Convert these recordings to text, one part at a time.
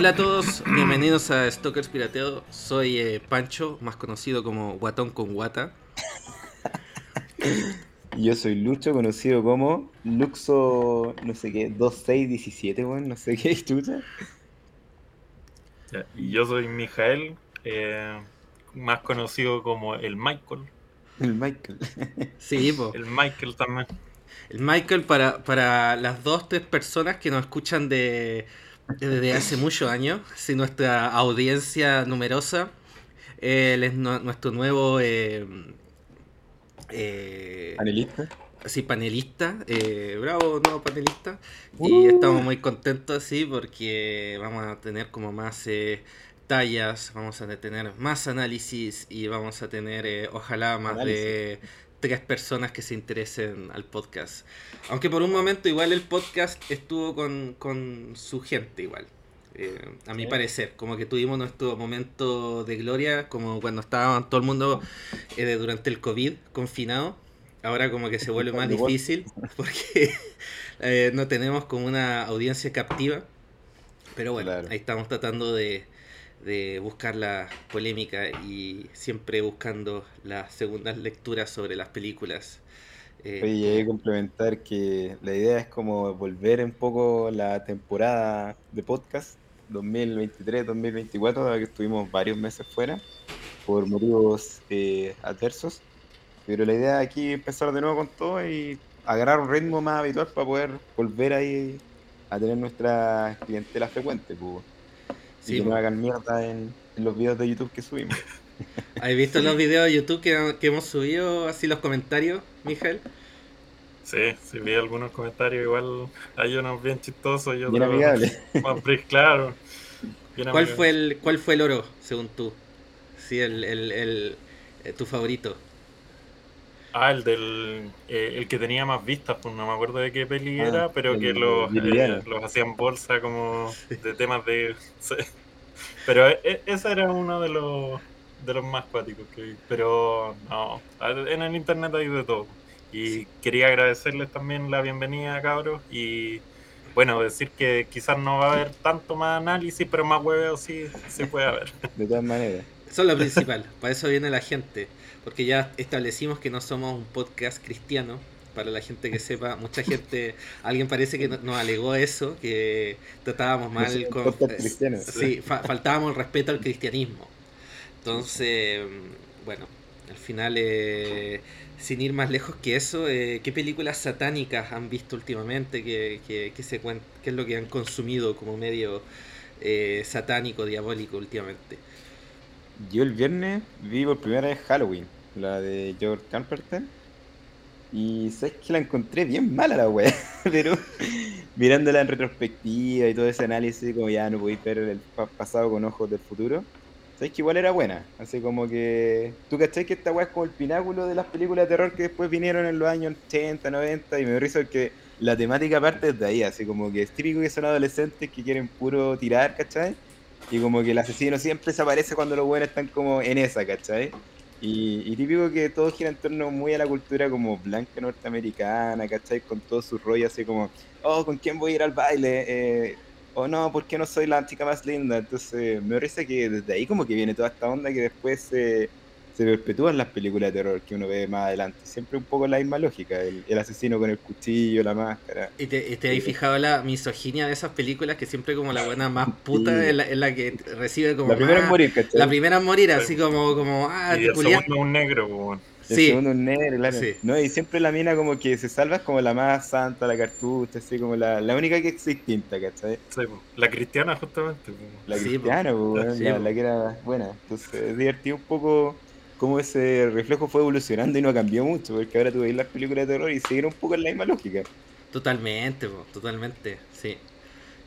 Hola a todos, bienvenidos a Stalkers Pirateado. Soy eh, Pancho, más conocido como Guatón con Guata. Yo soy Lucho, conocido como Luxo, no sé qué, 2617, bueno, no sé qué, chucha. Y yo soy Mijael, eh, más conocido como el Michael. El Michael. Sí, po. El Michael también. El Michael para, para las dos, tres personas que nos escuchan de, desde hace muchos años, si nuestra audiencia numerosa, él es nu- nuestro nuevo eh, eh, Panelista. sí, panelista, eh, bravo, nuevo panelista, y Uh. estamos muy contentos así porque vamos a tener como más eh, tallas, vamos a tener más análisis y vamos a tener eh, ojalá más de tres personas que se interesen al podcast. Aunque por un momento igual el podcast estuvo con, con su gente igual. eh, a mi Sí. parecer, como que tuvimos nuestro momento de gloria, como cuando estaba todo el mundo eh, durante el COVID confinado. Ahora como que se vuelve más difícil porque eh, no tenemos como una audiencia captiva. Pero bueno, Claro. ahí estamos tratando de, de buscar la polémica y siempre buscando las segundas lecturas sobre las películas. Eh, Oye, llegué a complementar que la idea es como volver un poco la temporada de podcast 2023-2024, dado que estuvimos varios meses fuera por motivos eh, adversos. Pero la idea aquí es empezar de nuevo con todo y agarrar un ritmo más habitual para poder volver ahí a tener nuestra clientela frecuente, pues, sí, y que po. no hagan mierda en, en los videos de YouTube que subimos. ¿Has visto los videos de YouTube que, que hemos subido, así los comentarios, Miguel? Sí, sí vi algunos comentarios, igual hay unos bien chistosos y otros más bris- claro. Bien ¿Cuál fue el, cuál fue el oro, según tú? Sí, el, el, el- eh, tu favorito. Ah, el del eh, el que tenía más vistas, pues no me acuerdo de qué peli Ah, era, pero el que los, eh, los hacían bolsa como de temas de... Pero e- e- ese era uno de los de los más cuáticos que vi. Pero no, en el internet hay de todo. Y quería agradecerles también la bienvenida, cabros. Y bueno, decir que quizás no va a haber tanto más análisis, pero más hueveo sí, sí puede haber. De todas maneras. Eso es lo principal, para eso viene la gente. Porque ya establecimos que no somos un podcast cristiano. Para la gente que sepa, mucha gente, alguien parece que no- nos alegó eso, que tratábamos mal con... Sí, fa- faltábamos el respeto al cristianismo. Entonces, bueno, al final, eh, sin ir más lejos que eso, eh, ¿qué películas satánicas han visto últimamente? ¿Qué, se cuen- qué es lo que han consumido como medio eh, satánico, diabólico últimamente? Yo el viernes vi por primera vez Halloween, la de George Carpenter. Y sabes que la encontré bien mala la wea, pero mirándola en retrospectiva y todo ese análisis, como ya no podéis ver el pa- pasado con ojos del futuro, sabes que igual era buena. Así como que. ¿Tú cachai que esta wea es como el pináculo de las películas de terror que después vinieron en los años 80, 90? Y me risa que la temática parte desde ahí, así como que es que son adolescentes que quieren puro tirar, ¿cachai? Y como que el asesino siempre se aparece cuando los buenos están como en esa, ¿cachai? Y, típico que todo gira en torno muy a la cultura como blanca norteamericana, ¿cachai? Con todo su rollo así como, oh, ¿con quién voy a ir al baile? Eh, o no, ¿por qué no soy la chica más linda? Entonces me parece que desde ahí como que viene toda esta onda que después se, se perpetúa en las películas de terror que uno ve más adelante. Siempre un poco la misma lógica, el, el asesino con el cuchillo, la máscara. ¿Y te, y te habéis fijado la misoginia de esas películas que siempre como la buena más puta Sí. es la, es la que recibe como La primera más- en morir, ¿cachai? La primera en morir, así como, como ah, y el segundo un negro, pues, bueno. El Sí, segundo un negro, claro. Sí. No, y siempre la mina como que se salva es como la más santa, la cartucha, así como la, la única que es distinta, ¿cachai? Sí, la cristiana justamente. La Sí, cristiana, pues, weón, Sí, la, po. la que era buena. Entonces es divertido un poco cómo ese reflejo fue evolucionando y no cambió mucho, porque ahora tú veis las películas de terror y siguen un poco en la misma lógica. totalmente, po, totalmente, sí.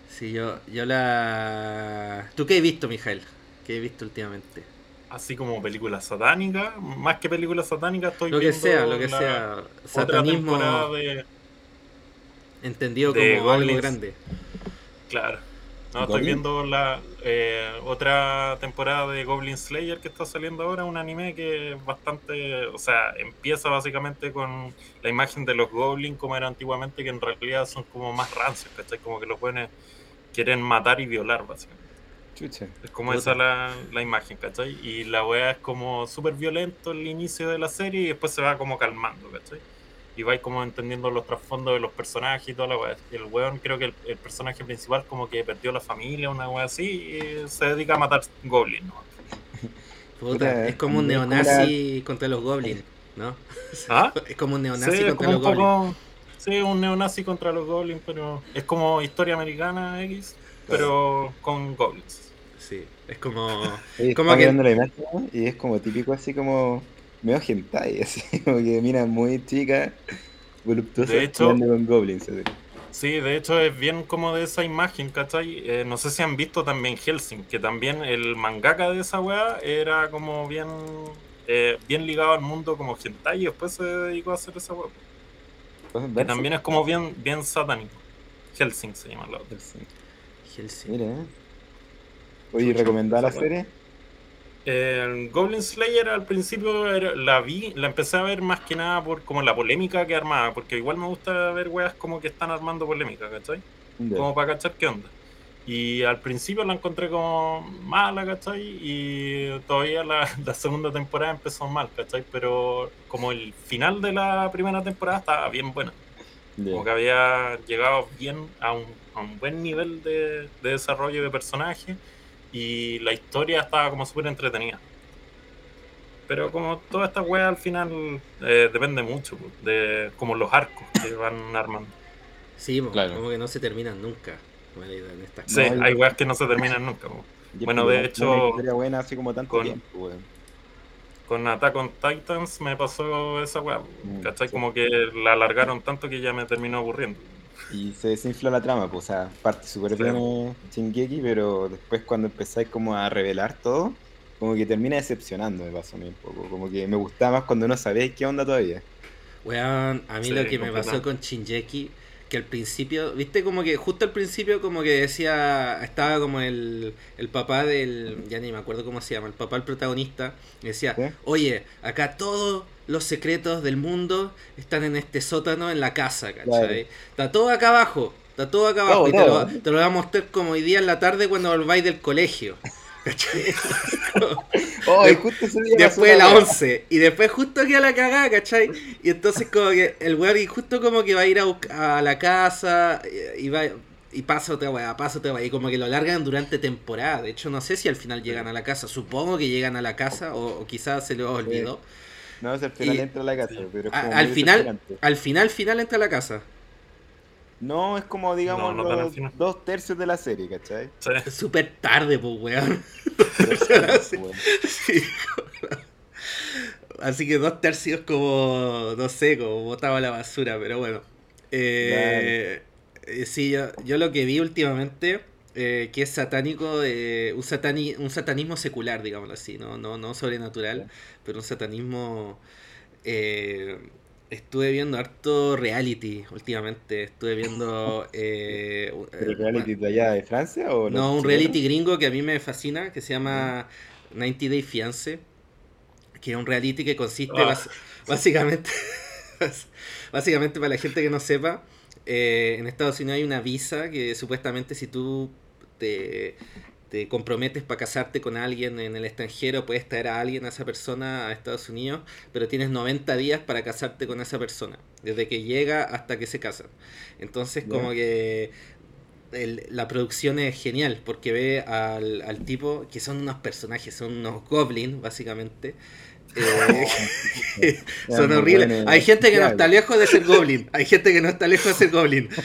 Sí, yo, yo la... ¿Tú qué has visto, Mijael? ¿Qué has visto últimamente? Así como películas satánicas, más que películas satánicas, estoy Lo que viendo sea, lo que la sea. Satanismo de. entendido de como algo grande. Claro. No, estoy viendo la eh, otra temporada de Goblin Slayer que está saliendo ahora, un anime que es bastante, o sea, empieza básicamente con la imagen de los goblins como era antiguamente, que en realidad son como más rancios, ¿cachai? Como que los buenos quieren matar y violar, básicamente. Chucha. Es como esa la, la imagen, ¿cachai? Y la weá es como súper violento el inicio de la serie y después se va como calmando, ¿cachai? Y vais como entendiendo los trasfondos de los personajes y toda la weá. Y el weón, creo que el, el personaje principal como que perdió la familia, una weá así, y se dedica a matar goblins, ¿no? Puta, es como un neonazi contra los goblins, ¿no? ¿Ah? Es como un Sí, neonazi es contra como los un goblins. poco... Sí, un neonazi contra los goblins, pero es como historia americana X, pero con goblins. Sí, es como... Oye, Como que- la imagen y es como típico así como medio hentai, así como que mira muy chica, voluptuosa, De hecho- con goblins. así. Sí, de hecho es bien como de esa imagen, ¿cachai? Eh, no sé si han visto también Helsing, que también el mangaka de esa weá era como bien, eh, bien ligado al mundo como hentai y después se dedicó a hacer esa weá. Entonces, Que también es como bien, bien satánico. Helsing se llama la otra. verse. Helsing. Mira, ¿eh? Oye, ¿recomendada la serie? Eh, Goblin Slayer al principio era- la vi, la empecé a ver más que nada por como la polémica que armaba, porque igual me gusta ver weas como que están armando polémica, ¿cachai? Como para cachar qué onda. Y al principio la encontré como mala, ¿cachai? Y todavía la, la segunda temporada empezó mal, ¿cachai? Pero como el final de la primera temporada estaba bien buena. Como que había llegado bien a un, a un buen nivel de, de desarrollo de personaje y la historia estaba como súper entretenida. Pero como toda esta wea al final eh, depende mucho de como los arcos que van armando. Sí, Claro. como que no se terminan nunca. en estas Sí, hay weas que no se terminan nunca. pues. Bueno, de una hecho, historia buena así como tanto con- tiempo, weón. Con Attack on Titans me pasó esa weá, Mm, ¿cachai? sí. Como que la alargaron tanto que ya me terminó aburriendo. Y se desinfla la trama, pues, o sea, parte súper Sí. bien Shingeki, pero después cuando empezáis como a revelar todo, como que termina decepcionando, me pasó a mí un poco. Como que me gustaba más cuando no sabéis qué onda todavía. Weón, a mí Sí, lo que me pasó con Shinjeki, que al principio, viste como que justo al principio como que decía, estaba como el, el papá del, ya ni me acuerdo cómo se llama, el papá del protagonista, y decía, ¿Sí? oye, acá todos los secretos del mundo están en este sótano en la casa, ¿cachai? Claro. Está todo acá abajo, está todo acá abajo, y te lo, todo. te lo voy a mostrar como hoy día en la tarde cuando volváis del colegio. ¿Cachai? ¡Oh, De- justo Después de la la weá! 11. Y después justo aquí a la cagada, ¿cachai? Y entonces como que el weón y justo como que va a ir a, a la casa y, y va y pasa otra weá, pasa otra weá. Y como que lo largan durante temporada. De hecho, no sé si al final llegan a la casa. Supongo que llegan a la casa o, o quizás se les olvidó. No, o sea, al final Y- entra a la casa, pero es A- como al final, al final, final entra a la casa. No, es como, digamos, No, no los dos tercios de la serie, ¿cachai? Sí. Es súper tarde, pues weón. Sí. Así que dos tercios como, no sé, como botaba la basura, pero bueno. Eh, eh, sí, yo, yo lo que vi últimamente, eh, que es satánico, eh, un, satani- un satanismo secular, digámoslo así, no, no, no sobrenatural, pero un satanismo... eh, estuve viendo harto reality últimamente, estuve viendo... eh, ¿Pero eh, reality de allá de Francia o no, un chilenos? reality gringo que a mí me fascina, que se llama 90 Day Fiance, que es un reality que consiste Ah. básicamente, básicamente para la gente que no sepa, eh, en Estados Unidos hay una visa que supuestamente si tú te, te comprometes para casarte con alguien en el extranjero, puedes traer a alguien, a esa persona, a Estados Unidos, pero tienes 90 días para casarte con esa persona, desde que llega hasta que se casan. Entonces, como que el- la producción es genial, porque ve al, al tipo, que son unos personajes, son unos goblins, básicamente. Eh, son horribles. bueno, Hay gente que no está lejos de ser goblin. Hay gente que no está lejos de ser goblin.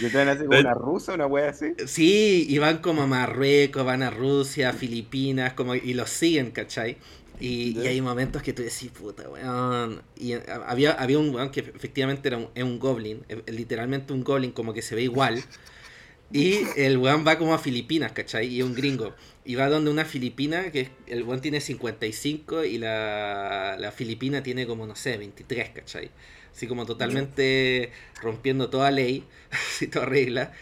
Como De- una rusa, una wea así. Sí, y van como a Marruecos, van a Rusia, Filipinas, como y los siguen, ¿cachai? Y, hay momentos que tú decís, puta, weón. Y eh, había, había un weón que efectivamente era un, es un goblin, literalmente un goblin como que se ve igual. Y el weón va como a Filipinas, ¿cachai? Y un gringo. Y va donde una filipina, que el weón tiene 55 y la, la filipina tiene como, no sé, 23, ¿cachai? Así como totalmente rompiendo toda ley, así toda regla.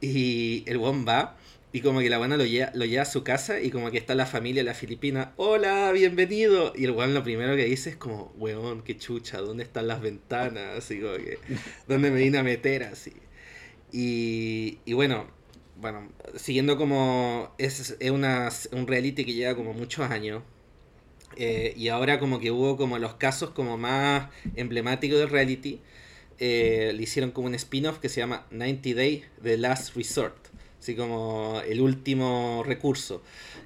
Y el weón va y como que la buena lo lleva, lo lleva a su casa y como que está la familia la filipina, hola, bienvenido. Y el weón lo primero que dice es como, weón, qué chucha, ¿dónde están las ventanas? Así como que, ¿dónde me vine a meter? Así. Y, y bueno, bueno, siguiendo como es, es una, un reality que lleva como muchos años. eh, y ahora como que hubo como los casos como más emblemáticos del reality. eh, le hicieron como un spin-off que se llama 90 Day The Last Resort. Así como el último recurso.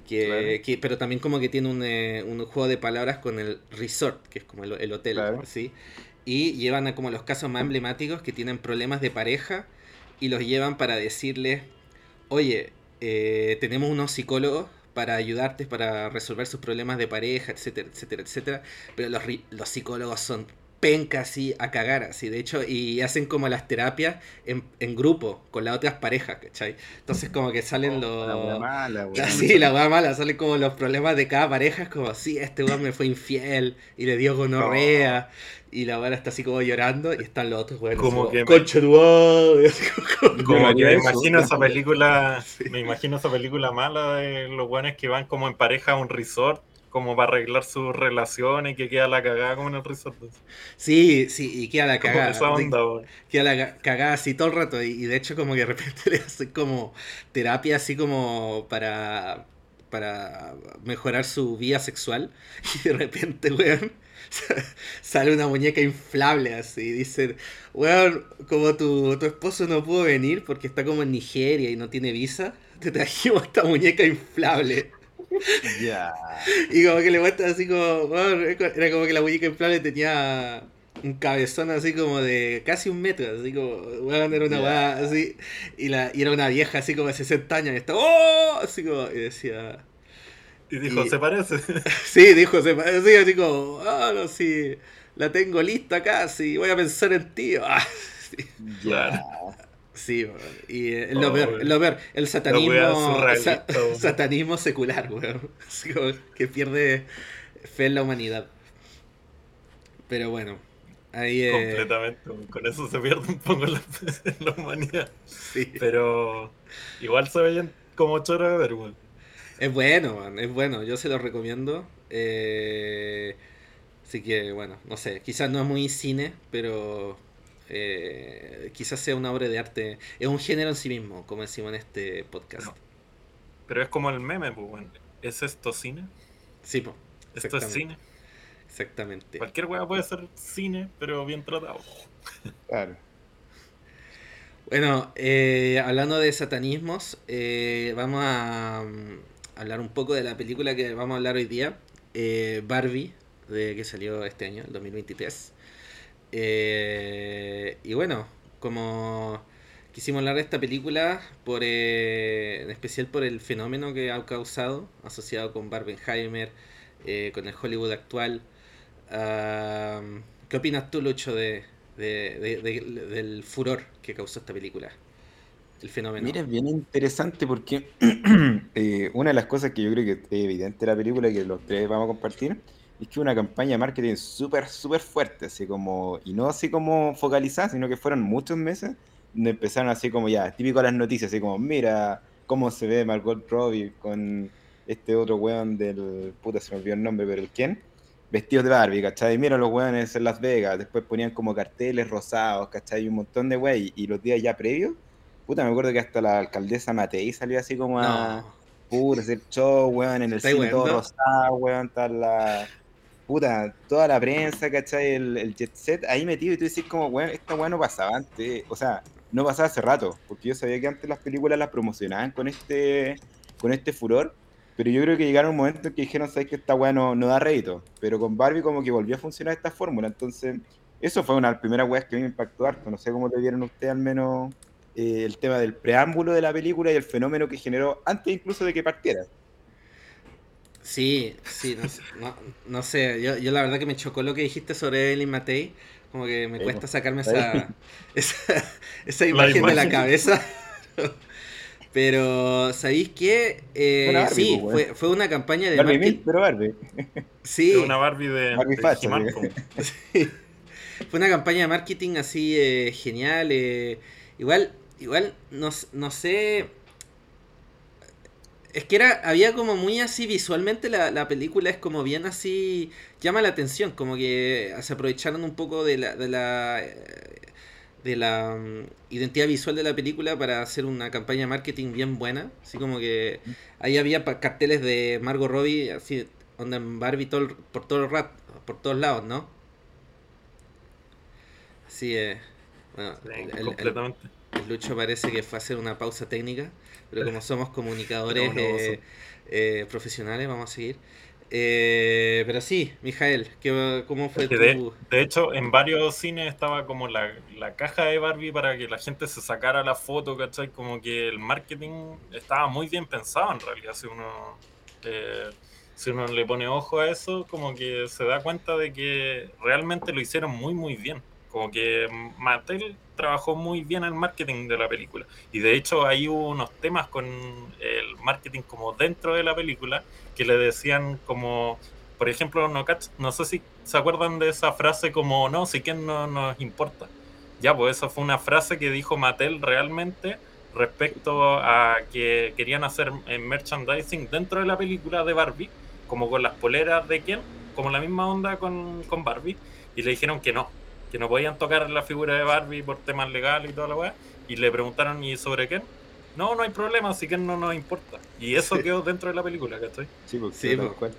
Que, Claro. que- pero también como que tiene un, eh, un juego de palabras con el resort, que es como el, el hotel. Claro. ¿sí? Y llevan a como los casos más emblemáticos que tienen problemas de pareja y los llevan para decirles, oye, eh, tenemos unos psicólogos para ayudarte, para resolver sus problemas de pareja, etcétera, etcétera, etcétera. Pero los, los psicólogos son pencas así a cagar, así, de hecho, y hacen como las terapias en, en grupo, con las otras parejas, ¿cachai? Entonces como que salen los... La wea mala, weón. Así, la weá mala, salen como los problemas de cada pareja, es como, sí, este weón me fue infiel y le dio gonorrea, y la weá está así como llorando, y están los otros weones Como así que me- madre", así como- Como que me imagino esa película, me imagino esa película mala de los buenos que van como en pareja a un resort, como para arreglar sus relaciones y que queda la cagada como en el resort. Sí, sí, y queda la cagada. esa de- onda, weón. queda la ca- cagada así todo el rato, y, y de hecho como que de repente le hacen como terapia así como para, para mejorar su vida sexual, y de repente, weón, sale una muñeca inflable así, y dicen, weón, como tu, tu esposo no pudo venir porque está como en Nigeria y no tiene visa, te trajimos esta muñeca inflable. Ya. Y como que le muestran así como, era como que la muñeca inflable tenía un cabezón así como de casi un metro, así como, weón, era una weá así, y, la, y era una vieja así como de 60 años, y estaba, ¡oh! Así como, y decía, Y dijo, Y- ¿se parece? sí, dijo, se parecía así como, ah, no, sí, la tengo lista casi, voy a pensar en ti, ah, sí, Ya. Sí, weón, y eh, es Oh, lo peor, weón. lo el satanismo, sa- weón. satanismo secular, weón, que pierde fe en la humanidad. Pero bueno, ahí eh, Completamente. weón. Con eso se pierde un poco la, la humanidad. sí. Pero igual se veían como choro de ver, weón. Es bueno, man, es bueno, yo se lo recomiendo. eh, así que, bueno, no sé, quizás no es muy cine, pero eh, quizás sea una obra de arte. Es un género en sí mismo, como decimos en este podcast. No. Pero es como el meme, pues. ¿Es esto cine? Sí, po, ¿Esto es Exactamente. cine? exactamente. Cualquier weá puede ser cine, pero bien tratado. Claro. Bueno, eh, hablando de satanismos, eh, vamos a mm, hablar un poco de la película que vamos a hablar hoy día, eh, Barbie, de que salió este año, el 2023. Eh, y bueno, como quisimos hablar de esta película, por, eh, en especial por el fenómeno que ha causado, asociado con Barbenheimer, eh, con el Hollywood actual. ¿Qué opinas tú, Lucho, de, de- de- de- del furor que causó esta película? El fenómeno. Mira, es bien interesante porque eh, una de las cosas que yo creo que es evidente de la película que los tres vamos a compartir es que una campaña de marketing súper, súper fuerte, así como, y no así como focalizada, sino que fueron muchos meses donde empezaron así como ya, típico las noticias, así como, mira cómo se ve Margot Robbie con este otro weón del, puta se me olvidó el nombre, pero el quién, vestidos de Barbie, ¿cachai? Mira los weones en Las Vegas, después ponían como carteles rosados, ¿cachai? Y un montón de wey, y los días ya previos, puta, me acuerdo que hasta la alcaldesa Matei salió así como a... No. Puta, hacer show, weón, en el ¿Estáis cine todo rosado, weón, está la... Puta, toda la prensa, ¿cachai? El, el jet set ahí metido y tú decís como, weón, esta weón no pasaba antes, o sea, no pasaba hace rato, porque yo sabía que antes las películas las promocionaban con este, con este furor, pero yo creo que llegaron un momento en que dijeron, sabes que esta weá no, no da rédito, pero con Barbie como que volvió a funcionar esta fórmula, entonces eso fue una de las primeras weas que a mí me impactó harto, no sé cómo le vieron ustedes al menos eh, el tema del preámbulo de la película y el fenómeno que generó antes incluso de que partiera. Sí, sí, no, sé- no, no sé, yo, yo la verdad que me chocó lo que dijiste sobre Evelyn Matei, como que me cuesta po. sacarme esa, esa, esa imagen de la cabeza. Pero, ¿sabéis qué? Eh, Barbie, sí, weón. fue, fue una campaña de Barbie marketing. Mil, pero Barbie. Sí, Es una Barbie de, Barbie de facha, He-Man, sí. Fue una campaña de marketing así eh, genial. eh, igual, igual, no, s- no sé. Es que era, había como muy así visualmente la, la película es como bien así, llama la atención, como que se aprovecharon un poco de la, de la, eh, de la mm, identidad visual de la película para hacer una campaña de marketing bien buena. Así como que ahí había carteles de Margot Robbie, así, onda en Barbie por, todo el por todos lados, ¿no? Así es. Bueno, completamente. El, Lucho parece que fue a hacer una pausa técnica, pero como somos comunicadores eh, eh, profesionales, vamos a seguir. Eh, pero sí, Mijael, ¿cómo fue tu...? De, hecho, en varios cines estaba como la, caja de Barbie para que la gente se sacara la foto, ¿cachai? Como que el marketing estaba muy bien pensado en realidad. Si uno, eh, si uno le pone ojo a eso, como que se da cuenta de que realmente lo hicieron muy, muy bien. Como que Mattel trabajó muy bien el marketing de la película. Y de hecho hay unos temas con el marketing como dentro de la película que le decían como, por ejemplo, no, no sé si se acuerdan de esa frase como, no, si quién no nos importa. Ya, pues esa fue una frase que dijo Mattel realmente respecto a que querían hacer merchandising dentro de la película de Barbie, como con las poleras de quién, como la misma onda con, con Barbie, y le dijeron que no, que no podían tocar la figura de Barbie por temas legales y toda la weá, y le preguntaron, ¿y sobre qué? No, no hay problema, así que no nos importa. Y eso quedó dentro de la película, ¿cachai? Sí, porque sí, pues.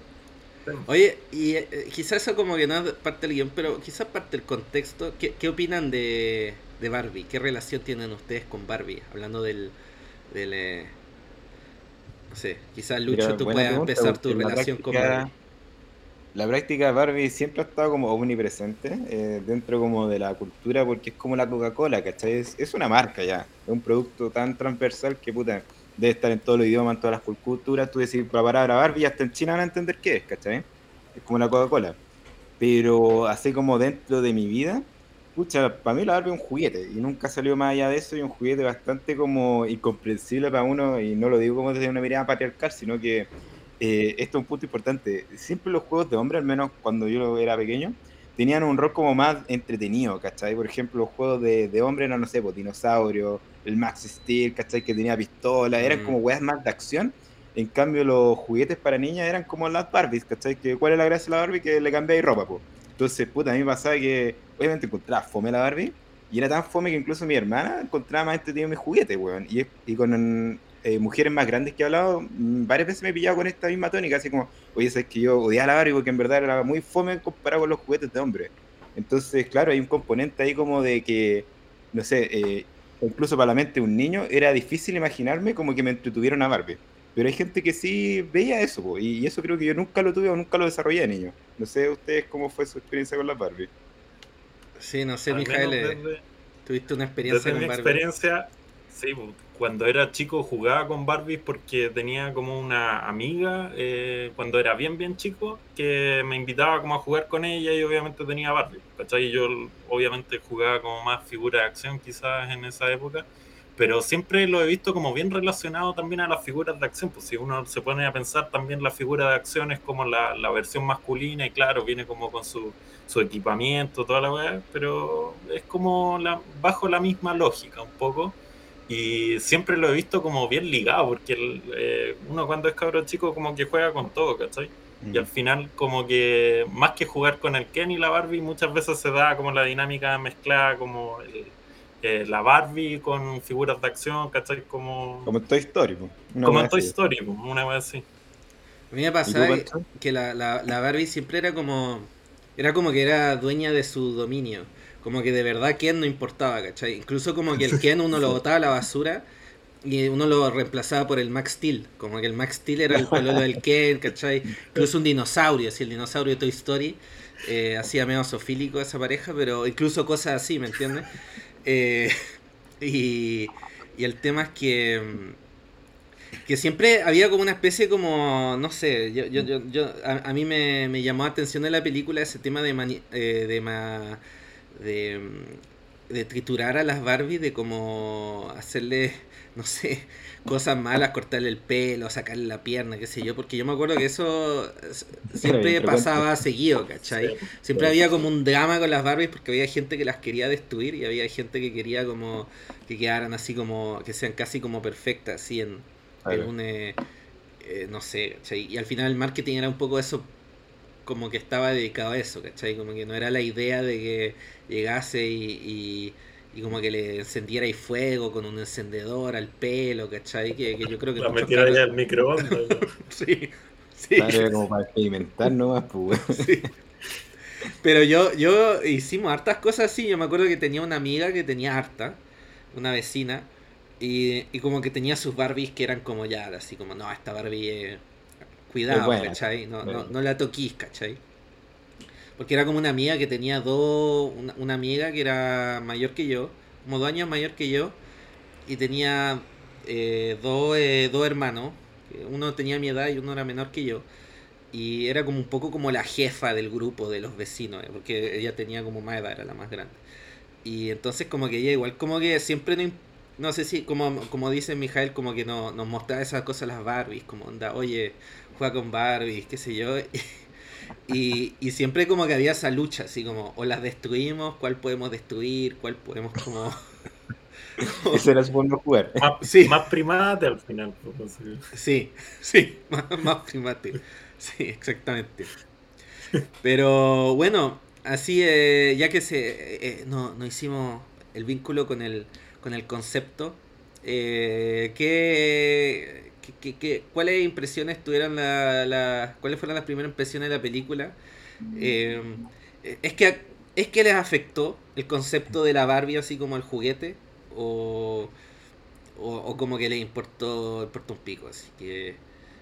Oye, y eh, quizás eso como que no es parte del guion, pero quizás parte del contexto. ¿Qué, qué opinan de, de, Barbie? ¿Qué relación tienen ustedes con Barbie? Hablando del... del eh, no sé, quizás Lucho, tú puedas empezar tu relación con Barbie la práctica de Barbie siempre ha estado como omnipresente eh, dentro como de la cultura porque es como la Coca-Cola, ¿cachai? Es, una marca ya, es un producto tan transversal que puta, debe estar en todos los idiomas, en todas las culturas, tú decís la palabra Barbie hasta en China van a entender qué es, ¿cachai? Es como la Coca-Cola. Pero así como dentro de mi vida, pucha, para mí la Barbie es un juguete y nunca salió más allá de eso y un juguete bastante como incomprensible para uno y no lo digo como desde una mirada patriarcal, sino que eh, esto es un punto importante. Siempre los juegos de hombre, al menos cuando yo era pequeño, tenían un rol como más entretenido, ¿cachai? Por ejemplo, los juegos de, de hombre eran, no sé, pues, dinosaurio, el Max Steel, ¿cachai? Que tenía pistola, eran mm. como weas más de acción. En cambio, los juguetes para niñas eran como las Barbies, ¿cachai? Que, ¿Cuál es la gracia de la Barbie? Que le cambiáis ropa, pues. Entonces, puta, a mí me pasaba que, obviamente, encontraba fome la Barbie, y era tan fome que incluso mi hermana encontraba más entretenido mis juguetes, weón. Y, y con eh, mujeres más grandes que he hablado, mm, varias veces me he pillado con esta misma tónica, así como, oye, sabes que yo odiaba la Barbie porque en verdad era muy fome comparado con los juguetes de hombre. Entonces, claro, hay un componente ahí como de que, no sé, eh, incluso para la mente de un niño era difícil imaginarme como que me entretuviera una Barbie. Pero hay gente que sí veía eso, y eso creo que yo nunca lo tuve o nunca lo desarrollé de niño. No sé ustedes cómo fue su experiencia con la Barbie. Sí, no sé, Mijael, eh, tuviste una experiencia desde con mi experiencia, sí, cuando era chico jugaba con Barbies porque tenía como una amiga, eh, cuando era bien, bien chico, que me invitaba como a jugar con ella y obviamente tenía Barbie, ¿cachai? Y yo obviamente jugaba como más figura de acción quizás en esa época, pero siempre lo he visto como bien relacionado también a las figuras de acción, pues si uno se pone a pensar también la figura de acción es como la, la versión masculina y claro, viene como con su, su equipamiento, toda la weá, pero es como la, bajo la misma lógica un poco y siempre lo he visto como bien ligado, porque eh, uno cuando es cabro chico como que juega con todo, ¿cachai? Y al mm. final como que más que jugar con el Ken y la Barbie, muchas veces se da como la dinámica mezclada como eh, la Barbie con figuras de acción, ¿cachai? Como, como en Toy Story. Como en Toy Story, una vez así. A mí me pasaba que la, la, la Barbie siempre era como... Era como que era dueña de su dominio. Como que de verdad Ken no importaba, ¿cachai? Incluso como que el Ken uno lo botaba a la basura y uno lo reemplazaba por el Max Steel. Como que el Max Steel era el pololo del Ken, ¿cachai? Incluso un dinosaurio, así el dinosaurio de Toy Story. Eh, hacía medio sofílico esa pareja, pero incluso cosas así, ¿me entiendes? Eh, y, y el tema es que que siempre había como una especie como, no sé, yo, yo, yo, a, mí me, me, llamó la atención en la película ese tema de, eh, de ma, de, de triturar a las Barbie, de como hacerle, no sé, cosas malas, cortarle el pelo, sacarle la pierna, qué sé yo, porque yo me acuerdo que eso siempre pasaba seguido, ¿cachai? Siempre había como un drama con las Barbies porque había gente que las quería destruir y había gente que quería como que quedaran así como, que sean casi como perfectas, así en, un, eh, eh, no sé, Y al final el marketing era un poco eso como que estaba dedicado a eso, ¿cachai? Como que no era la idea de que llegase y, y como que le encendiera ahí fuego con un encendedor al pelo, ¿cachai? Que, que yo creo que... La metiera ya al microondas. sí, sí. Claro, como para experimentar nomás, pues. Sí. Pero yo, yo hicimos hartas cosas así. Yo me acuerdo que tenía una amiga que tenía harta, una vecina, y, y como que tenía sus Barbies que eran como ya, así como, no, esta Barbie es... Cuidado, Es buena. ¿cachai? No, no, no la toquís, ¿cachai? Porque era como una amiga que tenía dos, una, una amiga que era mayor que yo, como dos años mayor que yo, y tenía eh, dos, eh, dos hermanos, uno tenía mi edad y uno era menor que yo, y era como un poco como la jefa del grupo de los vecinos, eh, porque ella tenía como más edad, era la más grande. Y entonces como que ella igual como que siempre no, no sé si, como, como dice Mijael, como que no, nos mostraba esas cosas las Barbies, como onda, oye, juega con Barbies, qué sé yo. Y, y siempre como que había esa lucha, así como, o las destruimos, cuál podemos destruir, cuál podemos como... Ese era su forma de jugar. Más, Sí. más primate al final. pues. Sí, sí, más, más primate. Sí, exactamente. Pero bueno, así eh, ya que se eh, no, no hicimos el vínculo con el, con el concepto, eh, ¿qué, qué- qué- qué- ¿cuáles impresiones tuvieron la, la- cuáles fueron las primeras impresiones de la película? Eh, es que es que les afectó el concepto de la Barbie así como el juguete o, o, o como que les importó, importó un pico, así que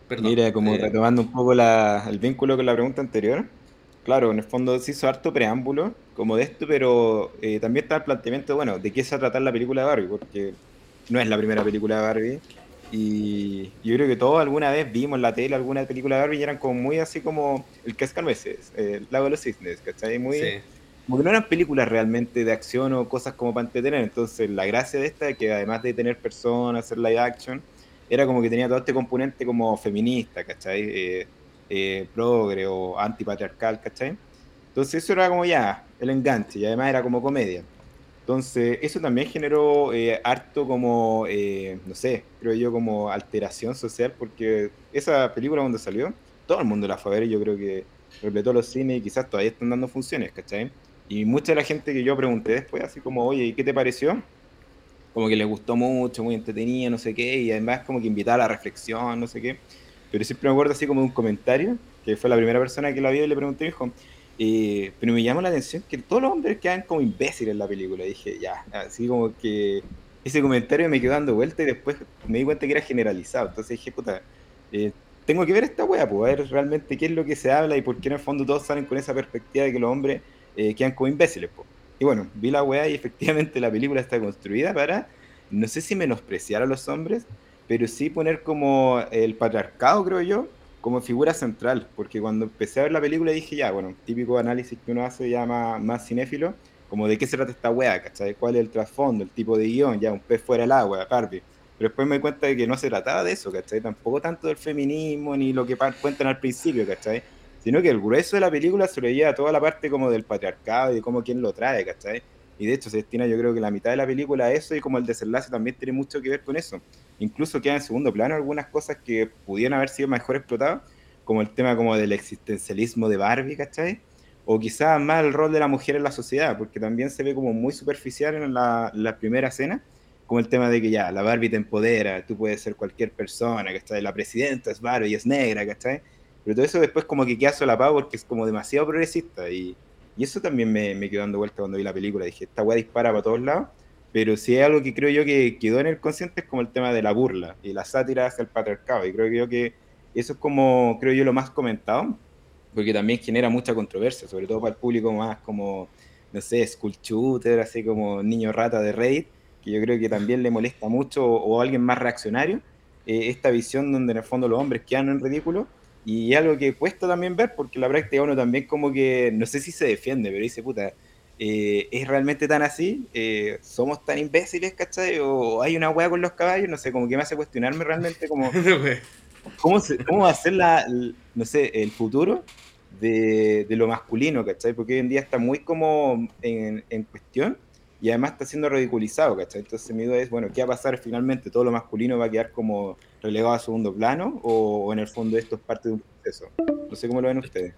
perdón. Mira, como eh, retomando un poco la- el vínculo con la pregunta anterior. Claro, en el fondo se hizo harto preámbulo como de esto, pero eh, también está el planteamiento, bueno, de qué se va a tratar la película de Barbie, porque no es la primera película de Barbie. Y yo creo que todos alguna vez vimos en la tele alguna película de Barbie y eran como muy así como el cascanueces, eh, el lago de los cisnes, ¿cachai? Muy, sí. como que no eran películas realmente de acción o cosas como para entretener. Entonces, la gracia de esta es que además de tener personas, hacer live action, era como que tenía todo este componente como feminista, ¿cachai? Eh, eh, progre o antipatriarcal, ¿cachai? Entonces, eso era como ya el enganche y además era como comedia. Entonces, eso también generó eh, harto como, eh, no sé, creo yo, como alteración social, porque esa película cuando salió, todo el mundo la fue a ver y yo creo que repletó los cines y quizás todavía están dando funciones, ¿cachai? Y mucha de la gente que yo pregunté después, así como, oye, ¿y qué te pareció? Como que le gustó mucho, muy entretenida, no sé qué, y además como que invitaba a la reflexión, no sé qué. Pero siempre me acuerdo así como de un comentario, que fue la primera persona que la vio y le pregunté, me dijo, eh, pero me llamó la atención que todos los hombres quedan como imbéciles en la película. Dije, ya, así como que ese comentario me quedó dando vuelta y después me di cuenta que era generalizado. Entonces dije, puta, eh, tengo que ver esta wea, pues, a ver realmente qué es lo que se habla y por qué en el fondo todos salen con esa perspectiva de que los hombres eh, quedan como imbéciles, pues. Y bueno, vi la wea y efectivamente la película está construida para, no sé si menospreciar a los hombres, pero sí poner como el patriarcado, creo yo, como figura central, porque cuando empecé a ver la película dije, ya, bueno, típico análisis que uno hace ya más, más cinéfilo, como de qué se trata esta wea, ¿cachai? ¿Cuál es el trasfondo, el tipo de guion? Ya, un pez fuera del agua, Barbie. Pero después me di cuenta de que no se trataba de eso, ¿cachai? Tampoco tanto del feminismo ni lo que cuentan al principio, ¿cachai? Sino que el grueso de la película se lo lleva toda la parte como del patriarcado y de cómo quién lo trae, ¿cachai? Y de hecho se destina yo creo que la mitad de la película a eso y como el desenlace también tiene mucho que ver con eso. Incluso queda en segundo plano algunas cosas que pudieran haber sido mejor explotadas, como el tema como del existencialismo de Barbie, ¿cachai? O quizás más el rol de la mujer en la sociedad, porque también se ve como muy superficial en la, la primera escena, como el tema de que ya, la Barbie te empodera, tú puedes ser cualquier persona, ¿cachai? La presidenta es Barbie, es negra, ¿cachai? Pero todo eso después como que queda solapado porque es como demasiado progresista y, y eso también me, me quedó dando vuelta cuando vi la película. Dije, esta weá dispara para todos lados, pero sí hay algo que creo yo que quedó en el consciente es como el tema de la burla y la sátira hacia el patriarcado. Y creo yo que eso es como, creo yo, lo más comentado, porque también genera mucha controversia, sobre todo para el público más como, no sé, school shooter, así como niño rata de Reddit, que yo creo que también le molesta mucho, o, alguien más reaccionario, eh, esta visión donde en el fondo los hombres quedan en ridículo. Y algo que cuesta también ver, porque la práctica uno también como que, no sé si se defiende, pero dice, puta, eh, ¿es realmente tan así? Eh, ¿Somos tan imbéciles, cachai? ¿O hay una hueá con los caballos? No sé, como que me hace cuestionarme realmente como, ¿cómo, se- cómo va a ser la, no sé, el futuro de, de lo masculino, ¿cachai? Porque hoy en día está muy como en, en cuestión y además está siendo ridiculizado, ¿cachai? Entonces mi duda es, bueno, ¿qué va a pasar finalmente? ¿Todo lo masculino va a quedar como relegado a segundo plano o, o en el fondo esto es parte de un proceso? No sé cómo lo ven ustedes.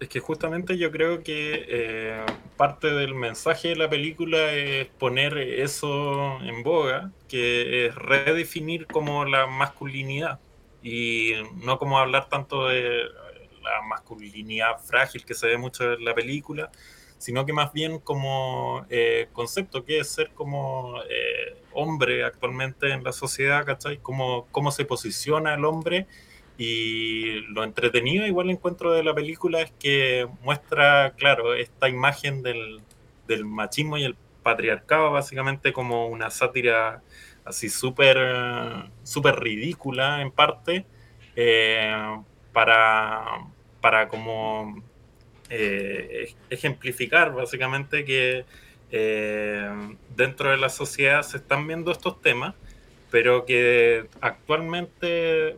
Es que justamente yo creo que eh, parte del mensaje de la película es poner eso en boga, que es redefinir como la masculinidad y no como hablar tanto de la masculinidad frágil que se ve mucho en la película, sino que más bien como eh, concepto que es ser como eh, hombre actualmente en la sociedad, ¿cachai? Cómo, cómo se posiciona el hombre y lo entretenido igual encuentro de la película es que muestra, claro, esta imagen del, del machismo y el patriarcado básicamente como una sátira así súper super ridícula en parte eh, para, para como eh, ejemplificar básicamente que eh, dentro de la sociedad se están viendo estos temas, pero que actualmente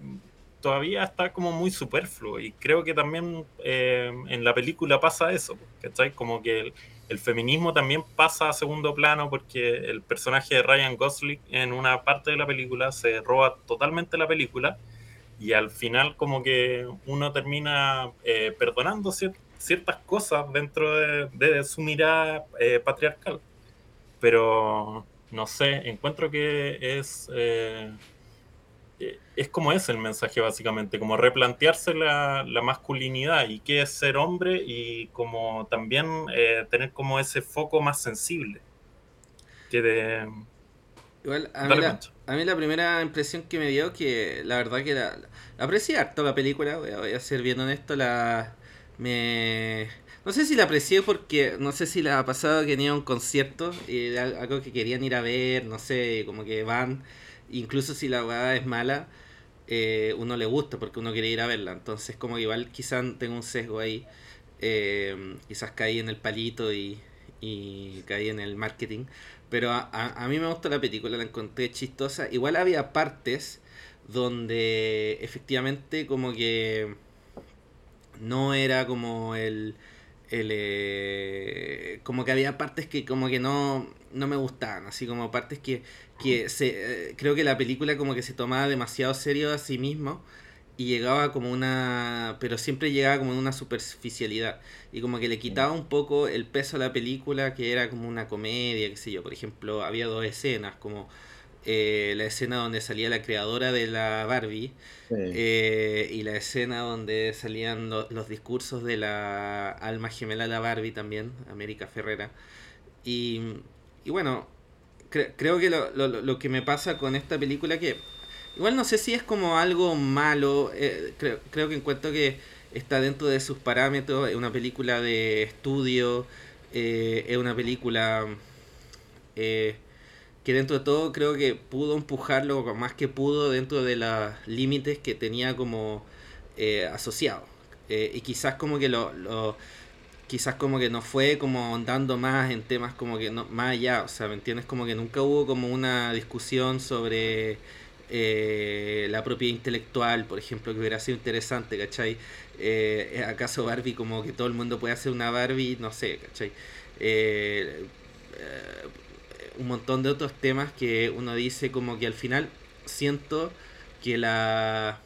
todavía está como muy superfluo y creo que también eh, en la película pasa eso, ¿cachai? Como que el, feminismo también pasa a segundo plano porque el personaje de Ryan Gosling en una parte de la película se roba totalmente la película y al final como que uno termina perdonando ¿cierto? ciertas cosas dentro de, su mirada eh, patriarcal. Pero, no sé, encuentro que es, eh, eh, es como es el mensaje básicamente, como replantearse la, masculinidad y qué es ser hombre y como también tener como ese foco más sensible. Que de... Igual, a mí, la, a mí, la, primera impresión que me dio, que la verdad que la, aprecié harto la película, voy a, voy a ser bien honesto, la, me... No sé si la aprecié porque no sé si la ha pasado que tenía un concierto y algo que querían ir a ver, no sé, como que van, incluso si la jugada es mala, eh, uno le gusta porque uno quiere ir a verla. Entonces como que igual quizás tengo un sesgo ahí, eh, quizás caí en el palito y, y caí en el marketing. Pero a, a, mí me gustó la película, la encontré chistosa. Igual había partes donde efectivamente como que no era como el, el eh, como que había partes que como que no, no me gustaban, así como partes que, que se, eh, creo que la película como que se tomaba demasiado serio a sí mismo y llegaba como una, pero siempre llegaba como una superficialidad y como que le quitaba un poco el peso a la película que era como una comedia, qué sé yo, por ejemplo, había dos escenas como eh, la escena donde salía la creadora de la Barbie eh, y la escena donde salían los discursos de la alma gemela de la Barbie también, América Ferrera. Y, y bueno, creo que lo, lo, lo, que me pasa con esta película que igual no sé si es como algo malo, eh, creo, creo que encuentro que está dentro de sus parámetros, es una película de estudio, es una película... Eh, que dentro de todo creo que pudo empujarlo más que pudo dentro de los límites que tenía como eh, asociado. Eh, y quizás como que lo, lo, quizás como que no fue como andando más en temas como que no, más allá, o sea, ¿me entiendes? Como que nunca hubo como una discusión sobre eh, la propiedad intelectual, por ejemplo, que hubiera sido interesante, ¿cachai? ¿Acaso Barbie como que todo el mundo puede hacer una Barbie? No sé, ¿cachai? Un montón de otros temas que uno dice como que al final siento que la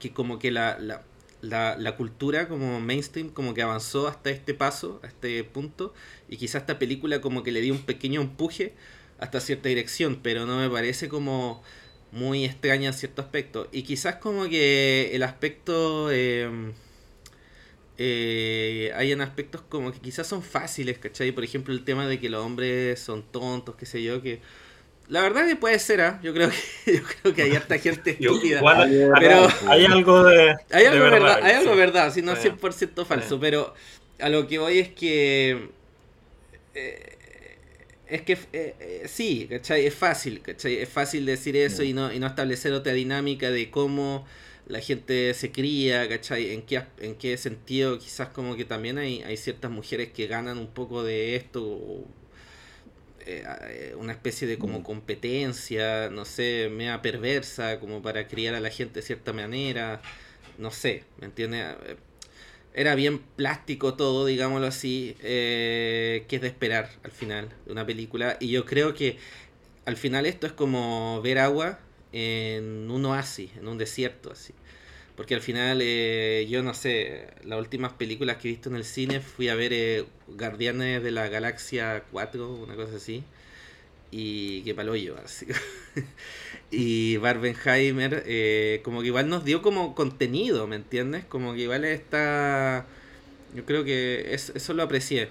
que como que la, la, la, la, cultura como mainstream como que avanzó hasta este paso, a este punto, y quizás esta película como que le dio un pequeño empuje hasta cierta dirección, pero no me parece como muy extraña en cierto aspecto. Y quizás como que el aspecto... Eh, eh, hayan aspectos como que quizás son fáciles, ¿cachai? Por ejemplo, el tema de que los hombres son tontos, qué sé yo, que... La verdad que puede ser, ¿ah? Yo creo que yo creo que hay harta gente estúpida. pero hay algo de Hay algo de verdad, hay algo verdad, si no 100% falso, pero a lo que voy es que eh, es que eh, eh, sí, ¿cachai? Es fácil, ¿cachai? Es fácil decir eso y no y no establecer otra dinámica de cómo la gente se cría, ¿cachai? ¿En qué, en qué sentido quizás como que también hay, hay ciertas mujeres que ganan un poco de esto, eh, eh, una especie de como mm. competencia, no sé, mea perversa, como para criar a la gente de cierta manera, no sé, ¿me entiendes? Eh, era bien plástico todo, digámoslo así, que es de esperar al final de una película, y yo creo que al final esto es como ver agua en un oasis, en un desierto, así. Porque al final, eh, yo no sé, las últimas películas que he visto en el cine fui a ver eh, Guardianes de la Galaxia 4, una cosa así. Y qué palo yo, así. y Barbenheimer, eh, como que igual nos dio como contenido, ¿me entiendes? Como que igual está. Yo creo que eso lo aprecié.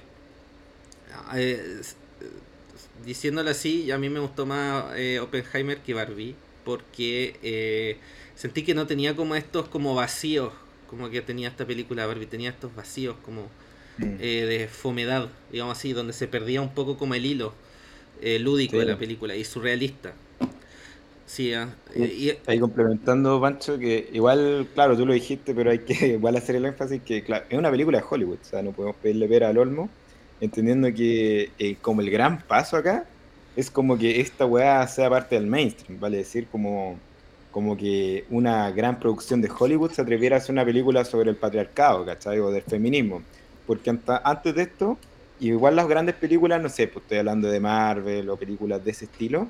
diciéndolo así, a mí me gustó más Oppenheimer que Barbie. Porque sentí que no tenía como estos como vacíos, como que tenía esta película Barbie, tenía estos vacíos como eh, de fomedad, digamos así, donde se perdía un poco como el hilo eh, lúdico de la película y surrealista. Sí, ah, y, ahí complementando, Pancho, que igual, claro, tú lo dijiste, pero hay que igual hacer el énfasis que, claro, es una película de Hollywood, o sea, no podemos pedirle ver al olmo, entendiendo que eh, como el gran paso acá es como que esta weá sea parte del mainstream, vale decir, como como que una gran producción de Hollywood se atreviera a hacer una película sobre el patriarcado, ¿cachai? O del feminismo. Porque antes de esto, igual las grandes películas, no sé, pues estoy hablando de Marvel o películas de ese estilo,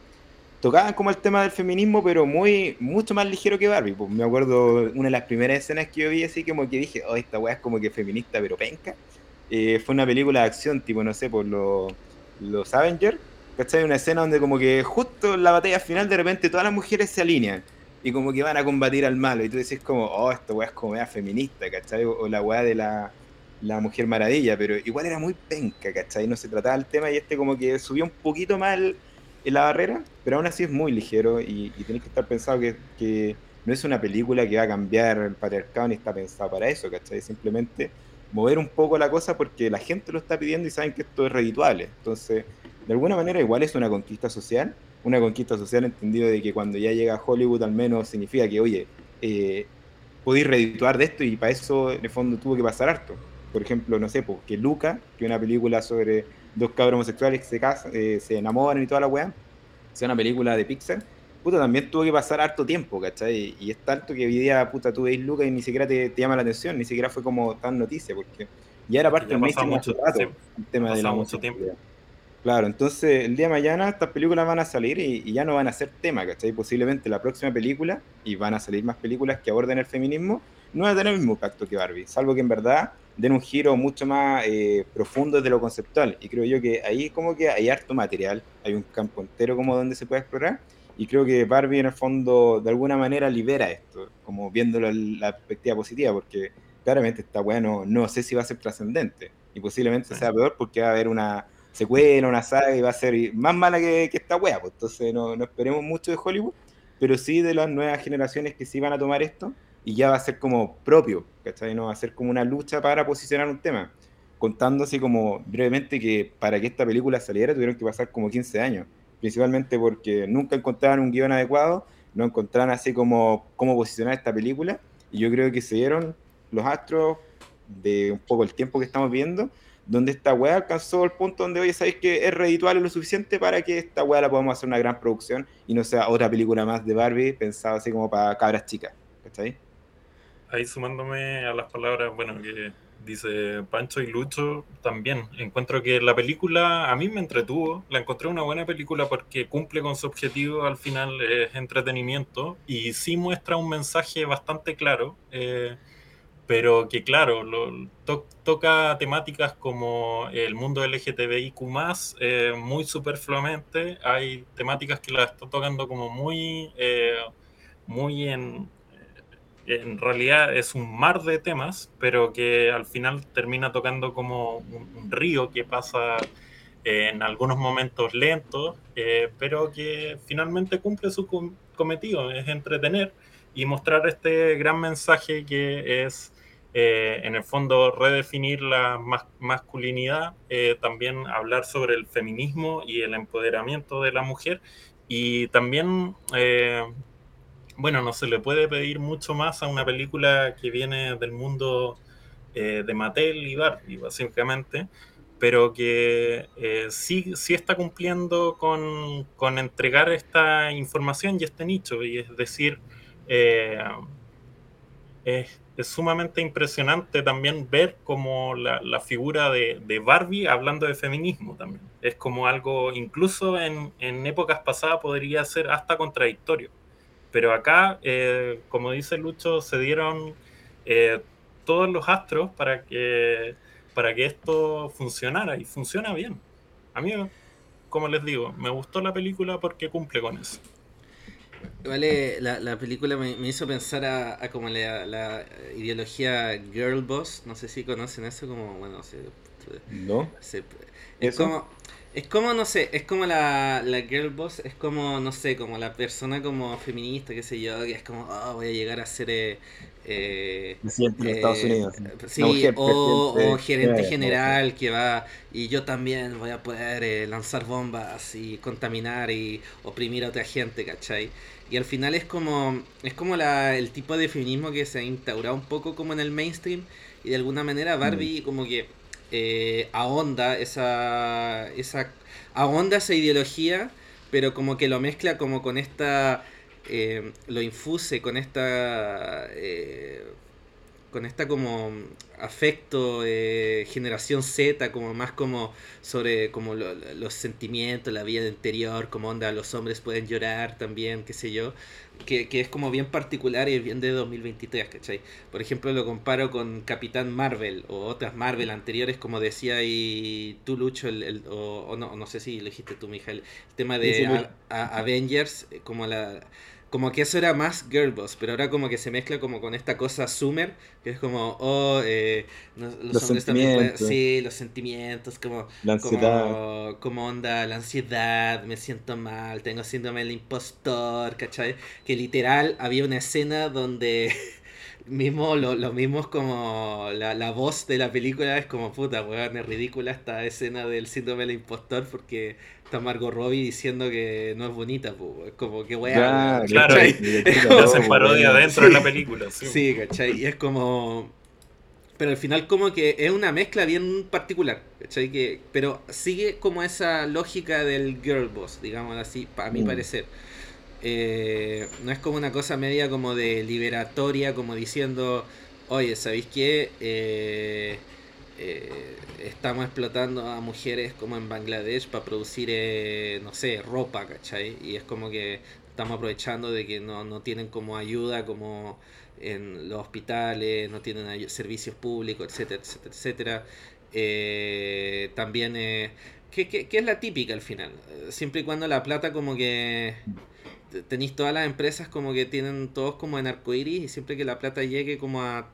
tocaban como el tema del feminismo, pero muy mucho más ligero que Barbie. Pues me acuerdo una de las primeras escenas que yo vi, así como que dije, oh, esta weá es como que feminista, pero penca. Eh, fue una película de acción, tipo, no sé, por los, los Avengers, ¿cachai? Una escena donde como que justo en la batalla final de repente todas las mujeres se alinean y como que van a combatir al malo. Y tú dices como, oh, esta weá es como weá feminista, ¿cachai? O, la weá de la, Mujer Maravilla, pero igual era muy penca, ¿cachai? No se trataba el tema y este como que subió un poquito más en la barrera, pero aún así es muy ligero y, y tenés que estar pensado que, que, no es una película que va a cambiar el patriarcado ni está pensado para eso, ¿cachai? Simplemente mover un poco la cosa porque la gente lo está pidiendo y saben que esto es redituable. Entonces, de alguna manera igual es una conquista social una conquista social entendido de que cuando ya llega a Hollywood al menos significa que, oye, eh, podéis redituar de esto y para eso en el fondo tuvo que pasar harto. Por ejemplo, no sé, pues, que Luca, que es una película sobre dos cabros homosexuales que se casan, eh, se enamoran y toda la weá, sea una película de Pixar, puta, también tuvo que pasar harto tiempo, ¿cachai? Y es tanto que hoy día, puta, tú veis Luca y ni siquiera te, llama la atención, ni siquiera fue como tan noticia, porque ya era parte del mucho, rato, el tema de la mucho tiempo. Claro, entonces el día de mañana estas películas van a salir y, ya no van a ser tema, ¿cachai? Posiblemente la próxima película, y van a salir más películas que aborden el feminismo, no va a tener el mismo impacto que Barbie, salvo que en verdad den un giro mucho más eh, profundo de lo conceptual. Y creo yo que ahí como que hay harto material, hay un campo entero como donde se puede explorar, y creo que Barbie en el fondo de alguna manera libera esto, como viéndolo en la perspectiva positiva, porque claramente está bueno, no sé si va a ser trascendente, y posiblemente sea peor porque va a haber una secuela, una saga y va a ser más mala que, esta wea, pues entonces no, no, esperemos mucho de Hollywood, pero sí de las nuevas generaciones que sí van a tomar esto y ya va a ser como propio, ¿cachai? No va a ser como una lucha para posicionar un tema, contando así como brevemente que para que esta película saliera tuvieron que pasar como 15 años, principalmente porque nunca encontraban un guion adecuado, no encontraban así como cómo posicionar esta película y yo creo que se dieron los astros de un poco el tiempo que estamos viendo donde esta weá alcanzó el punto donde, oye, sabéis que es redituable lo suficiente para que esta weá la podamos hacer una gran producción y no sea otra película más de Barbie pensada así como para cabras chicas. ¿Cachai? Ahí sumándome a las palabras, bueno, que dice Pancho y Lucho, también. Encuentro que la película a mí me entretuvo, la encontré una buena película porque cumple con su objetivo, al final es entretenimiento y sí muestra un mensaje bastante claro. Eh, pero que claro, lo, toca temáticas como el mundo LGTBIQ eh, muy superfluamente, hay temáticas que la está tocando como muy, eh, muy en, en realidad es un mar de temas, pero que al final termina tocando como un, río que pasa en algunos momentos lentos, eh, pero que finalmente cumple su cometido, es entretener y mostrar este gran mensaje que es eh, en el fondo redefinir la masculinidad, eh, también hablar sobre el feminismo y el empoderamiento de la mujer y también, eh, bueno, no se le puede pedir mucho más a una película que viene del mundo de Mattel y Barbie, básicamente, pero que sí, sí está cumpliendo con, con, entregar esta información y este nicho, y es decir, es es sumamente impresionante también ver como la, figura de, Barbie hablando de feminismo también. Es como algo, incluso en, épocas pasadas podría ser hasta contradictorio. Pero acá, eh, como dice Lucho, se dieron eh, todos los astros para que, para que esto funcionara y funciona bien. A mí, como les digo, me gustó la película porque cumple con eso. Vale, la, la película me, me, hizo pensar a, a como la, la, ideología girl boss, no sé si conocen eso, como, bueno, se, no. Se, es como, es como, no sé, es como la, la girl boss, es como, no sé, como la persona como feminista, qué sé yo, que es como, oh, voy a llegar a ser... Eh, eh, presidente de Estados Unidos. Sí, mujer, o, o, gerente general que va y yo también voy a poder eh, lanzar bombas y contaminar y oprimir a otra gente, ¿cachai? Y al final es como, es como la, el tipo de feminismo que se ha instaurado un poco como en el mainstream y de alguna manera Barbie mm. como que eh, ahonda esa, esa esa ideología, pero como que lo mezcla como con esta eh, lo infuse con esta eh, con esta como afecto eh, generación Z, como más como sobre como los sentimientos, la vida interior, como onda los hombres pueden llorar también, qué sé yo, que, es como bien particular y bien de 2023, ¿cachai? Por ejemplo, lo comparo con Capitán Marvel o otras Marvel anteriores, como decía y tú, Lucho, el, o, no, no sé si lo dijiste tú, Mijael, el tema de Avengers, eh, como la como que eso era más girl boss, pero ahora como que se mezcla como con esta cosa Summer, que es como, oh, eh, los, hombres también pueden, sí, los sentimientos, como, la ansiedad. Como, onda, la ansiedad, me siento mal, tengo síndrome del impostor, ¿cachai? Que literal había una escena donde mismo lo, lo mismo es como la, la, voz de la película es como puta, weón, es ridícula esta escena del síndrome del impostor porque está Margot Robbie diciendo que no es bonita, pues, como que weá. claro, es como, hacen parodia dentro de la película. Sí. sí, ¿cachai? Y es como. Pero al final, como que es una mezcla bien particular, ¿cachai? Que, pero sigue como esa lógica del girl boss, digamos así, a mi mm. parecer. Eh, no es como una cosa media como de liberatoria, como diciendo, oye, ¿sabéis qué? Eh, eh, estamos explotando a mujeres como en Bangladesh para producir, eh, no sé, ropa, ¿cachai? Y es como que estamos aprovechando de que no, no tienen como ayuda como en los hospitales, no tienen servicios públicos, etcétera, etcétera, etcétera. Eh, también, eh, que, que, es la típica al final, siempre y cuando la plata como que tenéis todas las empresas como que tienen todos como en arcoiris y siempre que la plata llegue como a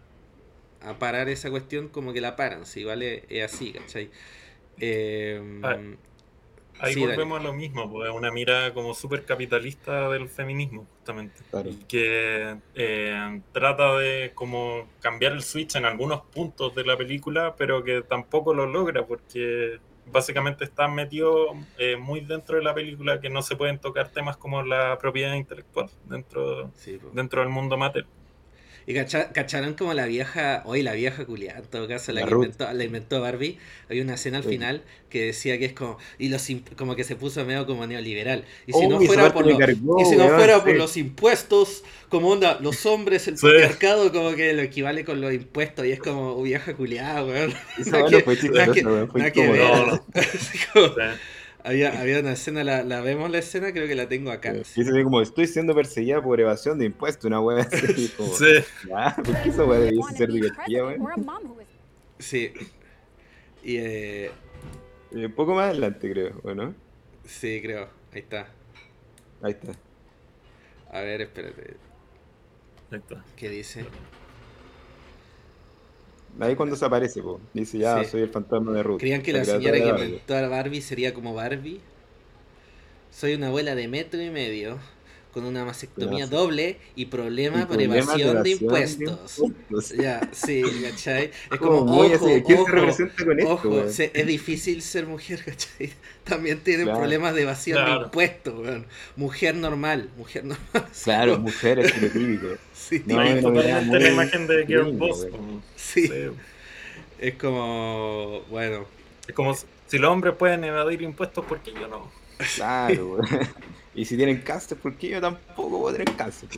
a parar esa cuestión, como que la paran, si vale, es así, ¿cachai? Em, ah, ahí volvemos a lo mismo, pues, una mira como súper capitalista del feminismo, justamente. que eh, trata de como cambiar el switch en algunos puntos de la película, pero que tampoco lo logra, porque básicamente está metido eh, muy dentro de la película que no se pueden tocar temas como la propiedad intelectual dentro, dentro del mundo mater. Y cacharon como la vieja, hoy la vieja culiada, en todo caso, la, que inventó, la inventó Barbie. Hay una escena al final que decía que es como, y los como que se puso medio como neoliberal. Y si no fuera, por, y si no fuera por los impuestos, como onda, los hombres, el patriarcado, como que lo equivale con los impuestos, y es como oh, vieja culiada, weón. Que ver. Había, había una escena, la, la, vemos la escena, creo que la tengo acá. Sí, se como, estoy siendo perseguida por evasión de impuestos, una wea así. Como, sí. Ah, ¿por qué esa wea debiese ser divertida, weón? Sí. Y eh... Un poco más adelante, creo, ¿o no? Sí, creo. Ahí está. Ahí está. A ver, espérate. Ahí está. ¿Qué dice? Ahí cuando se aparece, po. dice ya soy el fantasma de Ruth. ¿Creían que la, señora que inventó a Barbie sería como Barbie? Soy una abuela de metro y medio con una mastectomía doble y problema por evasión de, impuestos. Ya, sí, ¿cachai? Es como, ojo, ojo, es difícil ser mujer, ¿cachai? También tienen problemas de evasión de impuestos, weón. Mujer normal, mujer normal. Claro, mujer es típico. Sí, no, totalmente la imagen de Girl Boss. Sí. Es como, bueno. Es como si los hombres pueden evadir impuestos, ¿por qué yo no? Claro, Y si tienen cáncer, ¿por qué yo tampoco puedo tener cáncer?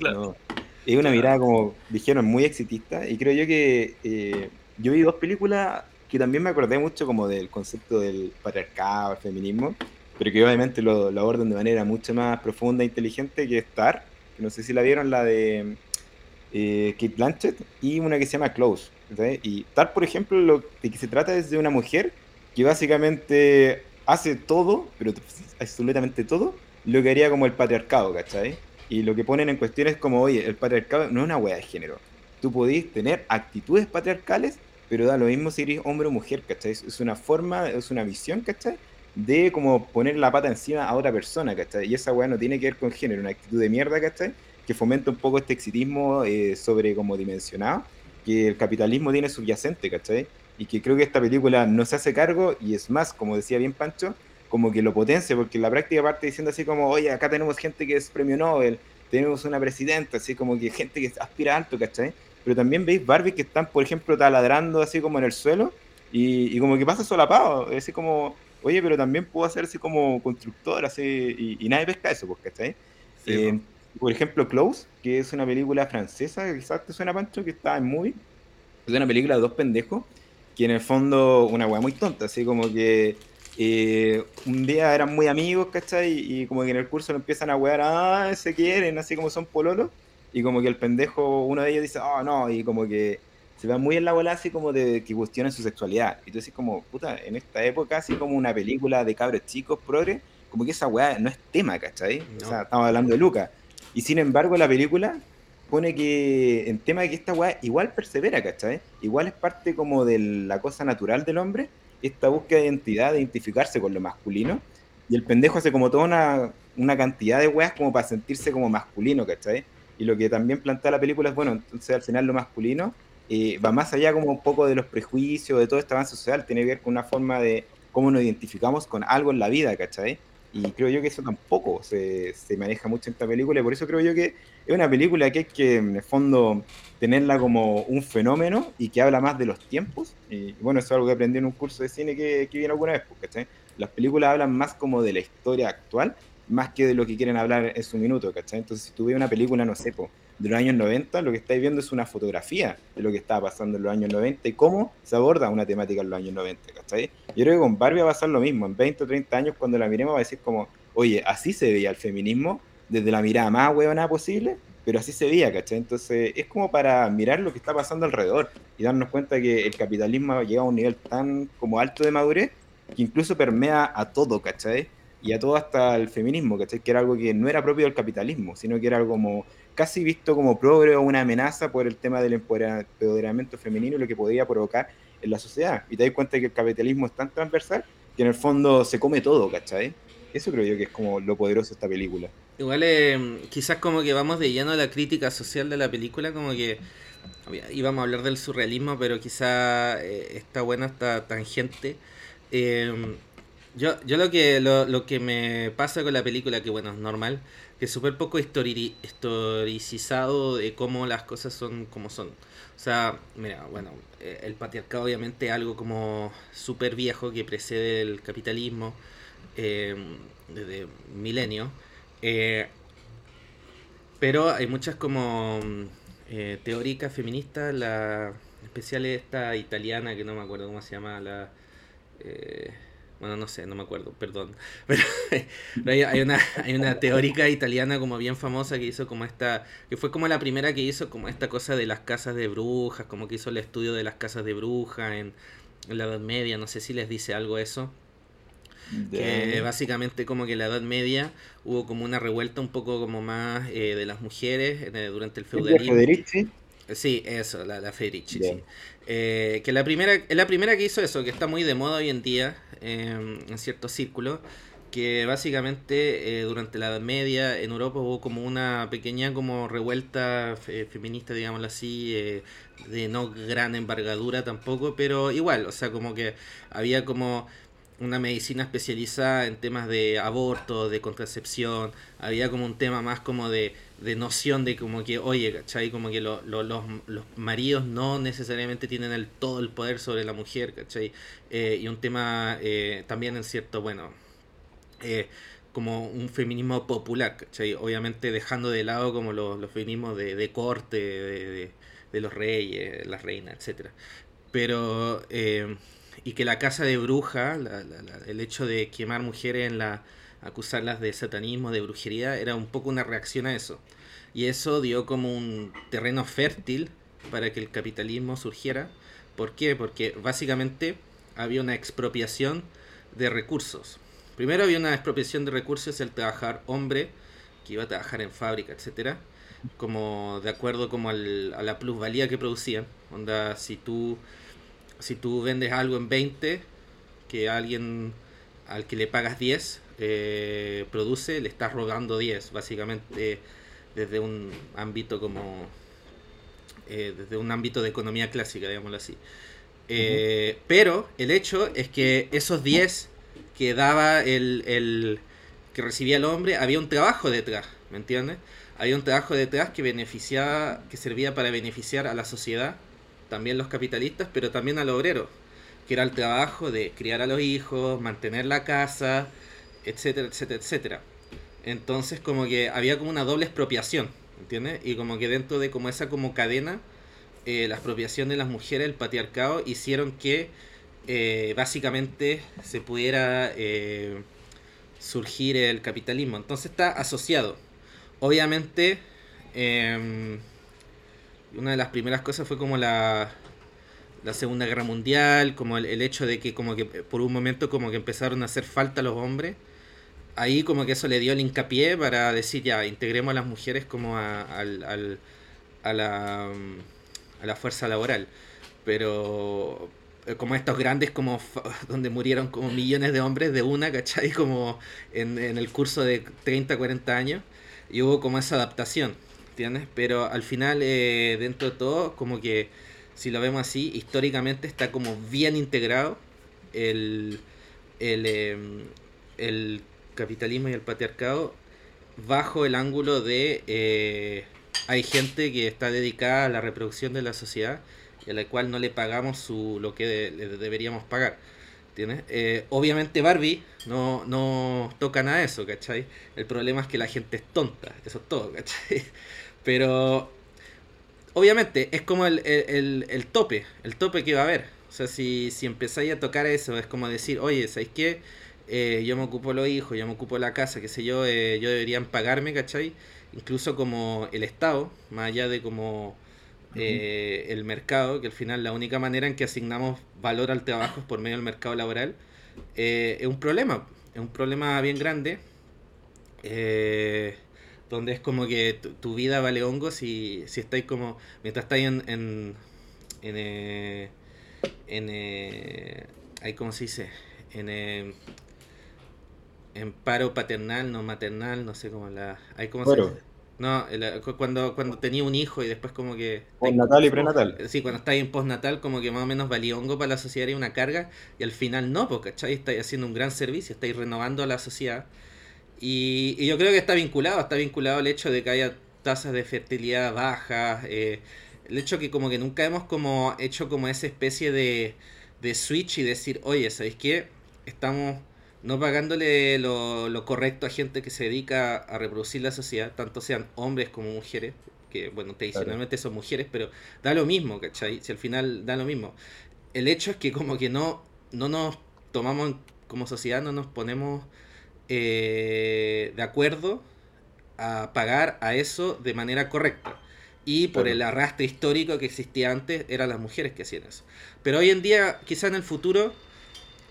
Es una mirada, como dijeron, muy exitista. Y creo yo que eh, yo vi dos películas que también me acordé mucho como del concepto del patriarcado, el feminismo, pero que obviamente lo, lo abordan de manera mucho más profunda e inteligente que Star, no sé si la vieron, la de eh, Kate Blanchett, y una que se llama Close. Y tal, por ejemplo, lo de que se trata es de una mujer que básicamente hace todo, pero absolutamente todo, lo que haría como el patriarcado, ¿cachai? Y lo que ponen en cuestión es como, oye, el patriarcado no es una wea de género. Tú podés tener actitudes patriarcales, pero da lo mismo si eres hombre o mujer, ¿cachai? Es una forma, es una visión, ¿cachai? De como poner la pata encima a otra persona, ¿cachai? Y esa weá no tiene que ver con género, una actitud de mierda, ¿cachai? Que fomenta un poco este exitismo eh, sobre como dimensionado, que el capitalismo tiene subyacente, ¿cachai? Y que creo que esta película no se hace cargo, y es más, como decía bien Pancho, como que lo potencia, porque en la práctica parte diciendo así como, oye, acá tenemos gente que es premio Nobel, tenemos una presidenta, así como que gente que aspira alto, ¿cachai? Pero también veis Barbie que están, por ejemplo, taladrando así como en el suelo, y, como que pasa solapado, así como, oye, pero también puedo hacer así como constructor, así, y, nadie pesca eso, pues, ¿cachai? Eh, por ejemplo, Close, que es una película francesa, quizás te suena Pancho, que está en movie, es una película de dos pendejos, que en el fondo, una weá muy tonta, así como que eh, un día eran muy amigos, ¿cachai? Y, como que en el curso lo empiezan a wear, ah, se quieren, así como son pololos. Y como que el pendejo, uno de ellos dice, oh, no, y como que se va muy en la bola así como de que cuestionan su sexualidad. Y tú decís como, puta, en esta época, así como una película de cabros chicos, progre, como que esa weá no es tema, ¿cachai? O sea, estamos hablando de Lucas. Y sin embargo, la película pone que en tema de que esta weá igual persevera, ¿cachai? Igual es parte como de la cosa natural del hombre, esta búsqueda de identidad, de identificarse con lo masculino, y el pendejo hace como toda una, una cantidad de weas como para sentirse como masculino, ¿cachai? Y lo que también plantea la película es, bueno, entonces al final lo masculino eh, va más allá como un poco de los prejuicios, de todo este avance social, tiene que ver con una forma de cómo nos identificamos con algo en la vida, ¿cachai? Y creo yo que eso tampoco se, se, maneja mucho en esta película, y por eso creo yo que es una película que hay que, en el fondo, tenerla como un fenómeno y que habla más de los tiempos. Y bueno, eso es algo que aprendí en un curso de cine que, que viene alguna vez, porque las películas hablan más como de la historia actual, más que de lo que quieren hablar en su minuto, ¿cachai? Entonces, si tú ves una película, no sé, de los años 90, lo que estáis viendo es una fotografía de lo que estaba pasando en los años 90 y cómo se aborda una temática en los años 90, ¿cachai? Yo creo que con Barbie va a pasar lo mismo. En 20 o 30 años, cuando la miremos, va a decir como, oye, así se veía el feminismo desde la mirada más huevona posible, pero así se veía, ¿cachai? Entonces es como para mirar lo que está pasando alrededor y darnos cuenta que el capitalismo llega a un nivel tan como alto de madurez que incluso permea a todo, ¿cachai? Y a todo hasta el feminismo, ¿cachai? Que era algo que no era propio del capitalismo, sino que era algo como casi visto como progre o una amenaza por el tema del empoderamiento femenino y lo que podía provocar en la sociedad. Y te das cuenta que el capitalismo es tan transversal que en el fondo se come todo, ¿cachai? Eso creo yo que es como lo poderoso de esta película. Igual eh, quizás como que vamos de lleno a la crítica social de la película, como que íbamos a hablar del surrealismo, pero quizá eh, está buena esta tangente. Eh, yo, yo lo que lo, lo, que me pasa con la película, que bueno, es normal, que es súper poco historicizado de cómo las cosas son como son. O sea, mira, bueno, el patriarcado obviamente es algo como súper viejo que precede el capitalismo desde milenio. Eh, pero hay muchas como eh, teóricas feministas, la especial esta italiana que no me acuerdo cómo se llama, la... Eh, bueno, no sé, no me acuerdo, perdón. Pero, hay, una, hay una teórica italiana como bien famosa que hizo como esta, que fue como la primera que hizo como esta cosa de las casas de brujas, como que hizo el estudio de las casas de brujas en, en la Edad Media, no sé si les dice algo eso. Que básicamente como que en la Edad Media hubo como una revuelta un poco como más eh, de las mujeres eh, durante el feudalismo. Sí, eso, la, la Federici, sí. Eh, que la primera, es la primera que hizo eso, que está muy de moda hoy en día em, en ciertos círculos, que básicamente durante la Edad Media en Europa hubo como una pequeña como revuelta feminista, digámoslo así, de no gran embargadura tampoco, pero igual, o sea, como que había como una medicina especializada en temas de aborto, de contracepción, había como un tema más como de, de noción de como que, oye, ¿cachai? Como que los, los, maridos no necesariamente tienen el, todo el poder sobre la mujer, ¿cachai? Eh, y un tema eh, también en cierto, bueno, eh, como un feminismo popular, ¿cachai? Obviamente dejando de lado como los, los feminismos de, de corte, de, de, los reyes, las reinas, etcétera. Pero y que la casa de bruja, el hecho de quemar mujeres en la acusarlas de satanismo, de brujería, era un poco una reacción a eso. Y eso dio como un terreno fértil para que el capitalismo surgiera. ¿Por qué? Porque básicamente había una expropiación de recursos. Primero había una expropiación de recursos el trabajar hombre, que iba a trabajar en fábrica, etcétera, como de acuerdo como a la plusvalía que producían. Onda, si tú, si tú vendes algo en 20, que alguien al que le pagas 10 eh, produce, le estás robando 10, básicamente desde un ámbito como eh, desde un ámbito de economía clásica, digámoslo así. Eh, pero el hecho es que esos 10 que daba el, el, que recibía el hombre, había un trabajo detrás, ¿me entiendes? Había un trabajo detrás que beneficiaba, que servía para beneficiar a la sociedad, también los capitalistas, pero también al obrero, que era el trabajo de criar a los hijos, mantener la casa, etcétera, etcétera, etcétera. Entonces como que había como una doble expropiación, ¿entiendes? Y como que dentro de como esa como cadena, eh, la expropiación de las mujeres, el patriarcado, hicieron que eh, básicamente se pudiera eh, surgir el capitalismo. Entonces está asociado. Obviamente, em, una de las primeras cosas fue como la, Segunda Guerra Mundial, como el, hecho de que como que por un momento como que empezaron a hacer falta los hombres ahí como que eso le dio el hincapié para decir ya, integremos a las mujeres como a, a, la, a la fuerza laboral. Pero eh, como estos grandes como donde murieron como millones de hombres de una, ¿cachai? Como en, en el curso de 30, 40 años. Y hubo como esa adaptación, ¿entiendes? Pero al final, eh, dentro de todo, como que si lo vemos así, históricamente está como bien integrado el, el, em, el capitalismo y el patriarcado bajo el ángulo de eh, hay gente que está dedicada a la reproducción de la sociedad y a la cual no le pagamos su lo que le deberíamos pagar. Eh, obviamente Barbie no, no toca nada de eso, ¿cachai? El problema es que la gente es tonta, eso es todo, ¿cachai? Pero obviamente es como el, el, el, tope, el tope que va a haber. O sea, si, si empezáis a tocar eso, es como decir, oye, ¿sabéis qué? Eh, yo me ocupo los hijos, yo me ocupo la casa, qué sé yo, eh, yo deberían pagarme, ¿cachai? Incluso como el Estado, más allá de como eh, el mercado, que al final la única manera en que asignamos valor al trabajo es por medio del mercado laboral, es un problema, es un problema bien grande, donde es como que tu, vida vale hongo si, si estáis como, mientras estáis en, en, en, en, ahí, ¿cómo se dice? En en paro paternal, no maternal, no sé cómo la... Hay como No, cuando, cuando tenía un hijo y después como que... Postnatal y prenatal. Sí, cuando estáis en postnatal como que más o menos valía hongo para la sociedad y una carga y al final no, porque. Estáis haciendo un gran servicio, estáis renovando a la sociedad. Y, y, yo creo que está vinculado, está vinculado al hecho de que haya tasas de fertilidad bajas, eh, el hecho que como que nunca hemos como hecho como esa especie de, de switch y decir, oye, ¿sabéis qué? Estamos no pagándole lo, correcto a gente que se dedica a reproducir la sociedad, tanto sean hombres como mujeres, que bueno, tradicionalmente son mujeres, pero da lo mismo, ¿cachai? Si al final da lo mismo. El hecho es que como que no, no nos tomamos como sociedad, no nos ponemos eh, de acuerdo a pagar a eso de manera correcta. Y por el arrastre histórico que existía antes, eran las mujeres que hacían eso. Pero hoy en día, quizá en el futuro,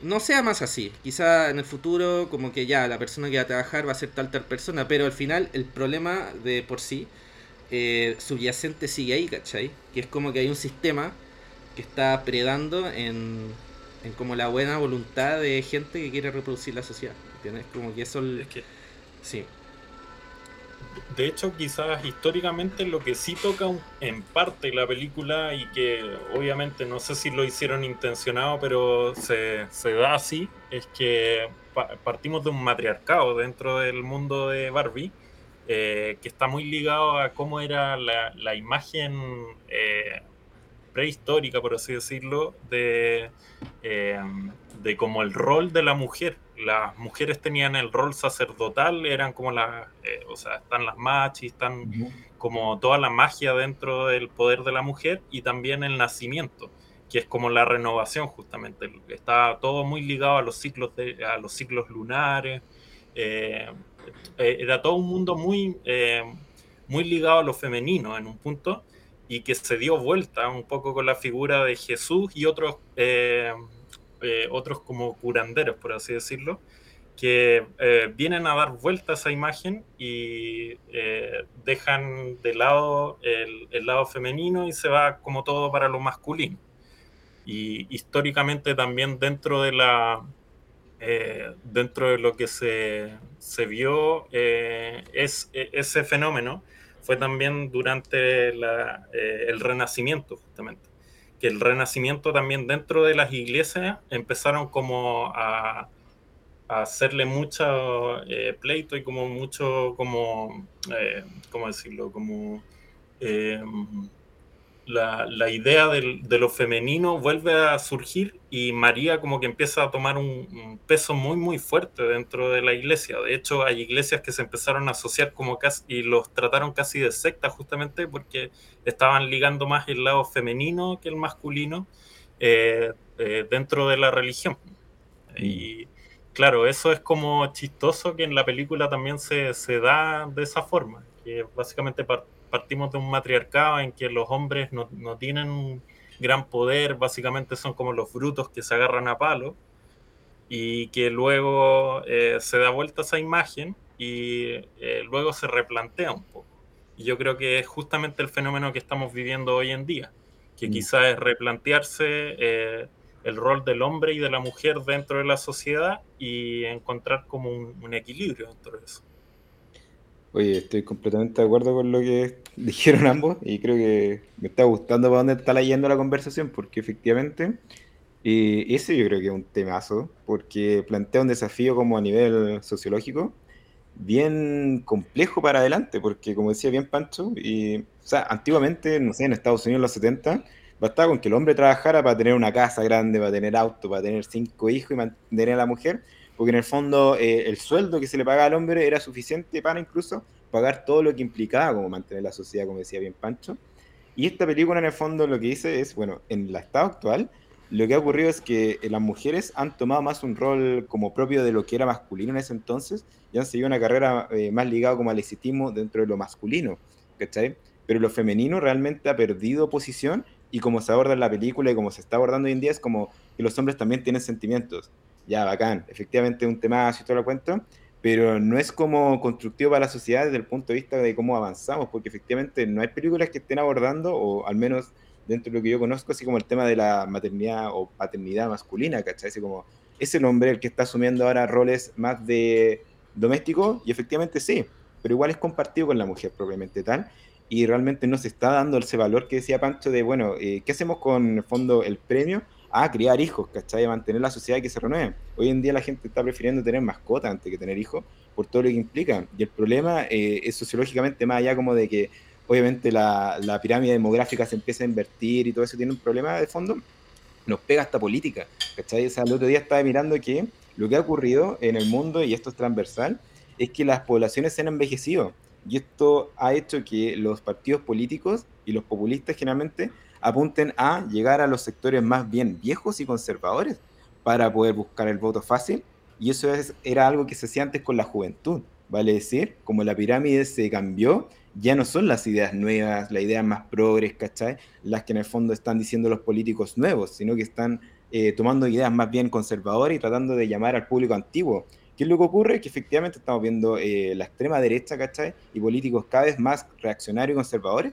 no sea más así. Quizá en el futuro, como que ya la persona que va a trabajar va a ser tal tal persona, pero al final el problema de por sí eh, subyacente sigue ahí, ¿cachai? Que es como que hay un sistema que está predando en, en como la buena voluntad de gente que quiere reproducir la sociedad. ¿Entiendes? Como que eso... Es que... Sí de hecho, quizás históricamente lo que sí toca en parte la película y que obviamente no sé si lo hicieron intencionado, pero se, da así, es que partimos de un matriarcado dentro del mundo de Barbie, eh, que está muy ligado a cómo era la, imagen eh, prehistórica, por así decirlo, de, eh, de como el rol de la mujer las mujeres tenían el rol sacerdotal, eran como las, eh, o sea, están las machis, están como toda la magia dentro del poder de la mujer y también el nacimiento, que es como la renovación justamente. Está todo muy ligado a los ciclos, de, a los ciclos lunares era todo un mundo muy, muy ligado a lo femenino en un punto y que se dio vuelta un poco con la figura de Jesús y otros, otros como curanderos, por así decirlo, que eh, vienen a dar vuelta a esa imagen y eh, dejan de lado el, el, lado femenino y se va como todo para lo masculino. Y históricamente también dentro de la eh, dentro de lo que se, se vio es ese fenómeno fue también durante el Renacimiento justamente que el Renacimiento también dentro de las iglesias empezaron como a hacerle mucho eh, pleito y como mucho, como, eh, ¿cómo decirlo? Como eh, la, la, idea del, de lo femenino vuelve a surgir y María como que empieza a tomar un, peso muy, muy fuerte dentro de la iglesia. De hecho, hay iglesias que se empezaron a asociar como casi, y los trataron casi de secta justamente porque estaban ligando más el lado femenino que el masculino dentro de la religión. Mm. Y Claro, eso es como chistoso que en la película también se, se da de esa forma, que básicamente partimos de un matriarcado en que los hombres no, no, tienen un gran poder, básicamente son como los brutos que se agarran a palo, y que luego eh, se da vuelta esa imagen y eh, luego se replantea un poco. Y yo creo que es justamente el fenómeno que estamos viviendo hoy en día, que mm. quizás es replantearse... Eh, el rol del hombre y de la mujer dentro de la sociedad y encontrar como un, equilibrio dentro de eso. Oye, estoy completamente de acuerdo con lo que dijeron ambos y creo que me está gustando para dónde está leyendo la conversación porque efectivamente eh, ese yo creo que es un temazo porque plantea un desafío como a nivel sociológico bien complejo para adelante porque como decía bien Pancho, y, sea, antiguamente, no sé, en Estados Unidos en los 70 Bastaba con que el hombre trabajara para tener una casa grande, para tener auto, para tener cinco hijos y mantener a la mujer, porque en el fondo eh, el sueldo que se le pagaba al hombre era suficiente para incluso pagar todo lo que implicaba como mantener la sociedad, como decía bien Pancho. Y esta película en el fondo lo que dice es, bueno, en el estado actual, lo que ha ocurrido es que las mujeres han tomado más un rol como propio de lo que era masculino en ese entonces y han seguido una carrera eh, más ligada como al exitismo dentro de lo masculino, ¿cachai? Pero lo femenino realmente ha perdido posición y como se aborda en la película y como se está abordando hoy en día es como que los hombres también tienen sentimientos. Ya, bacán, efectivamente un tema así todo lo cuento, pero no es como constructivo para la sociedad desde el punto de vista de cómo avanzamos, porque efectivamente no hay películas que estén abordando, o al menos dentro de lo que yo conozco, así como el tema de la maternidad o paternidad masculina, ¿cachai? Así como es el hombre el que está asumiendo ahora roles más de doméstico, y efectivamente sí, pero igual es compartido con la mujer propiamente tal, y realmente no se está dando ese valor que decía Pancho de, bueno, eh, ¿qué hacemos con el fondo el premio? A criar hijos, ¿cachai? A mantener la sociedad que se renueve. Hoy en día la gente está prefiriendo tener mascota antes que tener hijos por todo lo que implica. Y el problema eh, es sociológicamente más allá como de que obviamente la, la, pirámide demográfica se empieza a invertir y todo eso tiene un problema de fondo, nos pega esta política, ¿cachai? O sea, el otro día estaba mirando que lo que ha ocurrido en el mundo, y esto es transversal, es que las poblaciones se han envejecido y esto ha hecho que los partidos políticos y los populistas generalmente apunten a llegar a los sectores más bien viejos y conservadores para poder buscar el voto fácil. Y eso es, era algo que se hacía antes con la juventud. Vale decir, como la pirámide se cambió, ya no son las ideas nuevas, las ideas más progres, ¿cachai? Las que en el fondo están diciendo los políticos nuevos, sino que están eh, tomando ideas más bien conservadoras y tratando de llamar al público antiguo. ¿Qué es lo que ocurre? Que efectivamente estamos viendo eh, la extrema derecha, ¿cachai? Y políticos cada vez más reaccionarios y conservadores,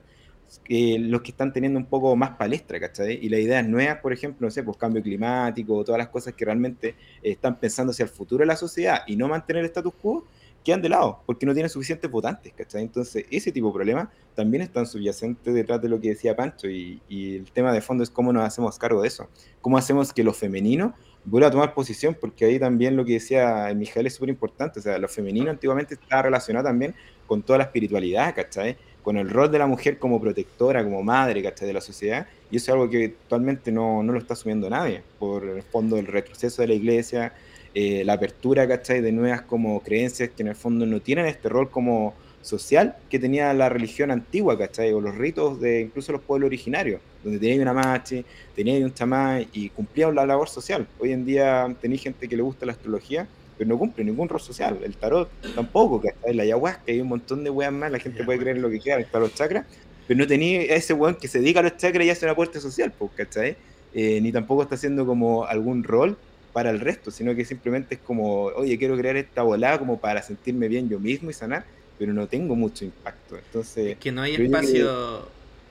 eh, los que están teniendo un poco más palestra, ¿cachai? Y las ideas nuevas, por ejemplo, no sé, pues cambio climático, todas las cosas que realmente eh, están pensando hacia el futuro de la sociedad y no mantener el status quo, quedan de lado, porque no tienen suficientes votantes, ¿cachai? Entonces, ese tipo de problemas también están subyacentes detrás de lo que decía Pancho, y, el tema de fondo es cómo nos hacemos cargo de eso, cómo hacemos que lo femenino vuelve a tomar posición, porque ahí también lo que decía Mijael es súper importante, o sea, lo femenino antiguamente estaba relacionado también con toda la espiritualidad, ¿cachai? Con el rol de la mujer como protectora, como madre. De la sociedad, y eso es algo que actualmente no, no lo está asumiendo nadie, por el fondo del retroceso de la iglesia, eh, la apertura. De nuevas como creencias que en el fondo no tienen este rol como social que tenía la religión antigua. O los ritos de incluso los pueblos originarios, donde tenía una machi, tenía un chamán y cumplía la labor social. Hoy en día tenéis gente que le gusta la astrología, pero no cumple ningún rol social. El tarot tampoco, ¿cachai? La ayahuasca hay un montón de weas más, la gente puede creer lo que quiera, está los chakras, pero no tenía ese weón que se dedica a los chakras y hace una aporte social, pues, ¿cachai? Eh, ni tampoco está haciendo como algún rol para el resto, sino que simplemente es como, oye, quiero crear esta volada como para sentirme bien yo mismo y sanar, pero no tengo mucho impacto. Entonces, es que no hay espacio,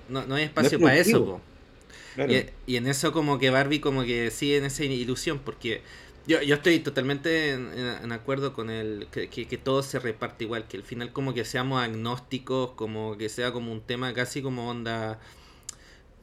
no, no, hay espacio para eso, y, en eso como que Barbie como que sigue en esa ilusión, porque yo, yo estoy totalmente en, acuerdo con el que, que, todo se reparte igual, que al final como que seamos agnósticos, como que sea como un tema casi como onda...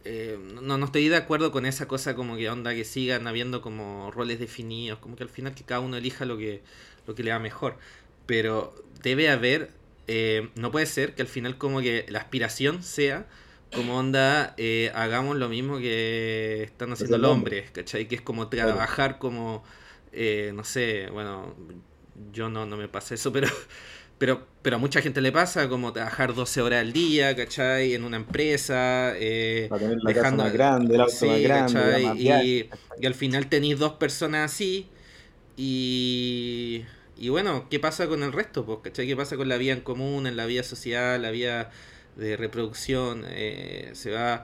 Eh, no, no estoy de acuerdo con esa cosa como que onda que sigan habiendo como roles definidos, como que al final que cada uno elija lo que, lo que le va mejor. Pero debe haber, eh, no puede ser que al final como que la aspiración sea como onda, eh, hagamos lo mismo que están haciendo los hombres, ¿cachai? Que es como trabajar como, eh, no sé, bueno, yo no, no me pasa eso, pero, pero, pero a mucha gente le pasa como trabajar 12 horas al día, ¿cachai? En una empresa, eh, la dejando, más grande, el auto más grande, y, y, al final tenéis dos personas así y... Y bueno, ¿qué pasa con el resto? Pues, ¿cachai? ¿Qué pasa con la vida en común, en la vida social, la vida de reproducción, eh, se va...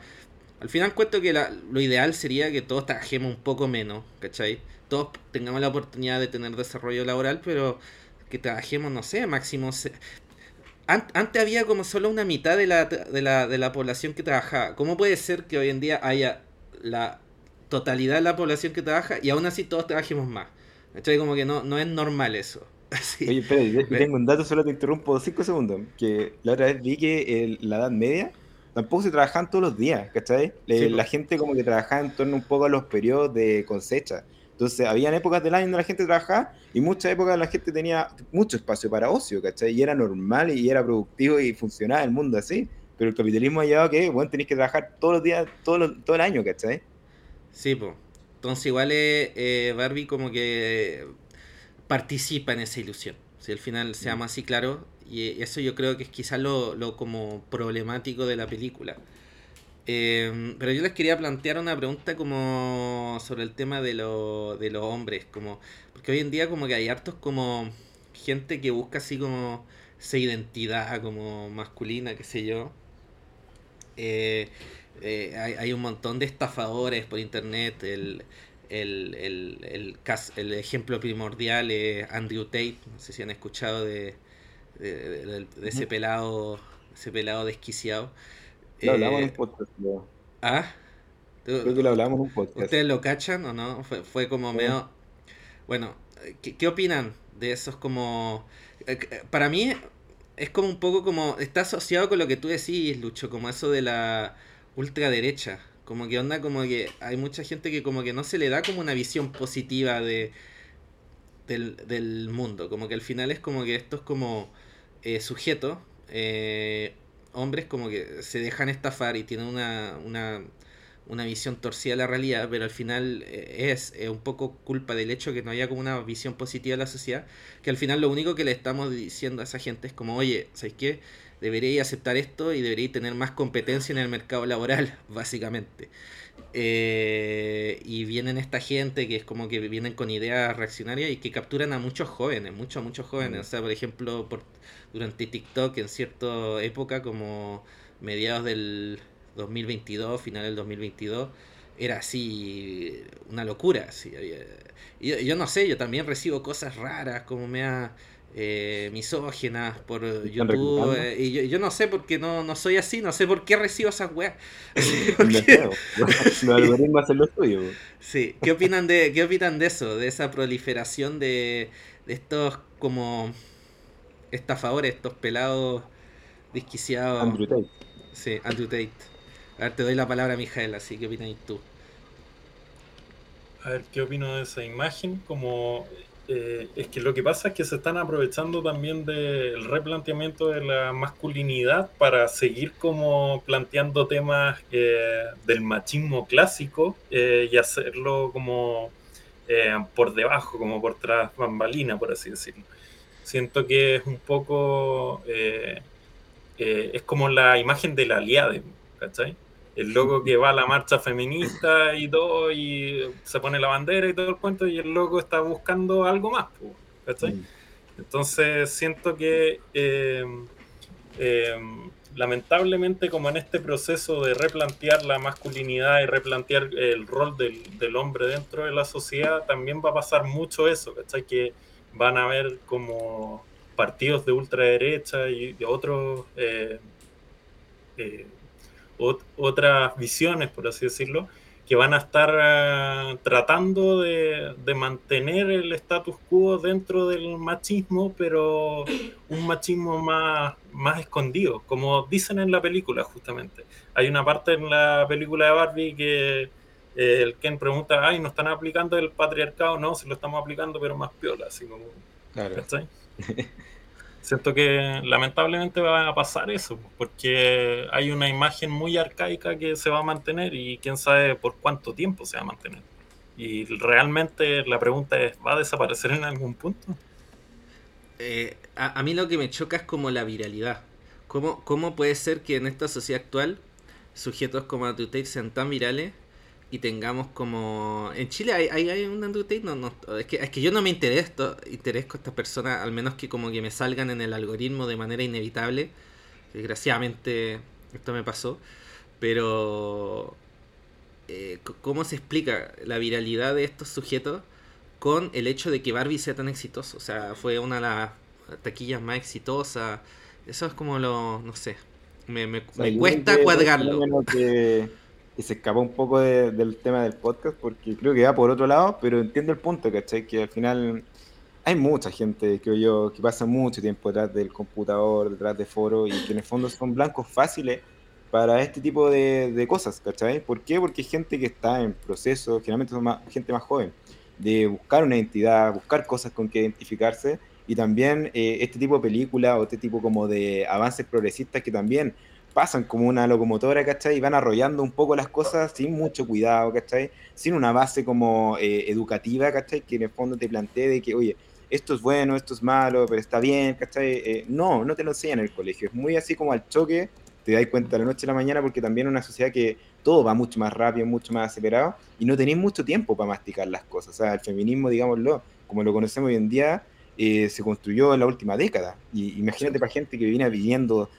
Al final cuento que lo ideal sería que todos trabajemos un poco menos, ¿cachai? Todos tengamos la oportunidad de tener desarrollo laboral, pero que trabajemos, no sé, máximo... antes había como solo una mitad de la, de, la, de la población que trabajaba. ¿Cómo puede ser que hoy en día haya la totalidad de la población que trabaja y aún así todos trabajemos más? ¿Cachai? Como que no, no es normal eso. Oye, espera, tengo un dato, solo te interrumpo cinco segundos. Que la otra vez vi que la Edad Media tampoco se trabajaban todos los días, ¿cachai? la gente como que trabajaba en torno un poco a los periodos de cosecha. Entonces, habían épocas del año donde la gente trabajaba y muchas épocas la gente tenía mucho espacio para ocio, ¿cachai? Y era normal y era productivo y funcionaba el mundo así. Pero el capitalismo ha llevado a que, bueno, tenéis que trabajar todos los días, todo, todo el año, ¿cachai? Sí, pues. Entonces, igual eh, Barbie como que participa en esa ilusión. Si al final se llama así, claro, y eso yo creo que es quizás lo, lo como problemático de la película. Em, pero yo les quería plantear una pregunta como sobre el tema de, lo, de los hombres, como porque hoy en día como que hay hartos como gente que busca así como esa identidad como masculina, qué sé yo. Eh, eh, hay, hay, un montón de estafadores por internet, el, el, el, el, el, ejemplo primordial es Andrew Tate, no sé si han escuchado de, de, ese pelado ese pelado desquiciado. Lo hablamos en un eh, podcast. ¿Ah? Creo que lo hablamos en un podcast. ¿Ustedes lo cachan o no? Fue, fue como medio... Bueno, ¿qué, ¿qué, opinan de esos como... Eh, para mí es como un poco como... Está asociado con lo que tú decís, Lucho, como eso de la ultraderecha. Como que onda, como que hay mucha gente que como que no se le da como una visión positiva de del, mundo. Como que al final es como que estos como eh, sujetos, eh, hombres como que se dejan estafar y tienen una, una, una visión torcida de la realidad, pero al final eh, es un poco culpa del hecho que no haya como una visión positiva de la sociedad, que al final lo único que le estamos diciendo a esa gente es como, oye, ¿sabes qué? debería aceptar esto y debería tener más competencia en el mercado laboral, básicamente. Eh, y vienen esta gente que es como que vienen con ideas reaccionarias y que capturan a muchos jóvenes, muchos, muchos jóvenes. Mm. O sea, por ejemplo, por, durante TikTok en cierta época, como mediados del 2022, final del 2022, era así una locura. Así, yo, yo no sé, yo también recibo cosas raras, como me ha eh, misóginas por YouTube. Eh, y yo, no sé por qué no, no soy así, no sé por qué recibo esas weas. Los algoritmos hacen lo suyo. Sí, ¿qué opinan de, qué opinan de eso? De esa proliferación de, de estos como estafadores, estos pelados disquiciados. Andrew Tate. Sí, Andrew Tate. A ver, te doy la palabra a Mijael, así que opinas tú. A ver, ¿qué opino de esa imagen? Como eh, es que lo que pasa es que se están aprovechando también del replanteamiento de la masculinidad para seguir como planteando temas eh, del machismo clásico eh, y hacerlo como por debajo, como por tras bambalina, por así decirlo. Siento que es un poco, es como la imagen del aliado, ¿cachai? El loco que va a la marcha feminista y todo, y se pone la bandera y todo el cuento, y el loco está buscando algo más. ¿cachai? Mm. Entonces siento que eh, eh, lamentablemente como en este proceso de replantear la masculinidad y replantear el rol del, hombre dentro de la sociedad, también va a pasar mucho eso, ¿cachai? Que van a haber como partidos de ultraderecha y de otros... Eh, otras visiones, por así decirlo, que van a estar eh, tratando de, mantener el status quo dentro del machismo, pero un machismo más, más escondido, como dicen en la película justamente. Hay una parte en la película de Barbie que eh, el Ken pregunta, ay, ¿no están aplicando el patriarcado? No, si lo estamos aplicando, pero más piola, así como... Claro. Siento que lamentablemente va a pasar eso, porque hay una imagen muy arcaica que se va a mantener y quién sabe por cuánto tiempo se va a mantener. Y realmente la pregunta es, ¿va a desaparecer en algún punto? Eh, a, mí lo que me choca es como la viralidad. ¿Cómo, ¿Cómo puede ser que en esta sociedad actual sujetos como Tate sean tan virales y tengamos como... En Chile hay, hay, un Andrew Tate, no, no, es, que, es que yo no me intereso, interesco a estas personas, al menos que como que me salgan en el algoritmo de manera inevitable. Desgraciadamente esto me pasó. Pero... Eh, ¿Cómo se explica la viralidad de estos sujetos con el hecho de que Barbie sea tan exitoso? O sea, fue una de las taquillas más exitosas. Eso es como lo... no sé. Me, me, me cuesta cuadrarlo y se escapó un poco del tema del podcast porque creo que va por otro lado, pero entiendo el punto, ¿cachai? Que al final hay mucha gente, creo yo, que pasa mucho tiempo detrás del computador, detrás de foros y que en el fondo son blancos fáciles para este tipo de, cosas, ¿cachai? ¿Por qué? Porque hay gente que está en proceso, generalmente son gente más joven, de buscar una identidad, buscar cosas con que identificarse y también eh, este tipo de películas o este tipo como de avances progresistas que también pasan como una locomotora, ¿cachai? Y van arrollando un poco las cosas sin mucho cuidado, ¿cachai? Sin una base como eh, educativa, ¿cachai? Que en el fondo te plantee de que, oye, esto es bueno, esto es malo, pero está bien, ¿cachai? Eh, no, no te lo enseñan en el colegio. Es muy así como al choque, te das cuenta de la noche a la mañana, porque también es una sociedad que todo va mucho más rápido, mucho más acelerado, y no tenéis mucho tiempo para masticar las cosas. O sea, el feminismo, digámoslo, como lo conocemos hoy en día, eh, se construyó en la última década. Y imagínate para gente que viene viviendo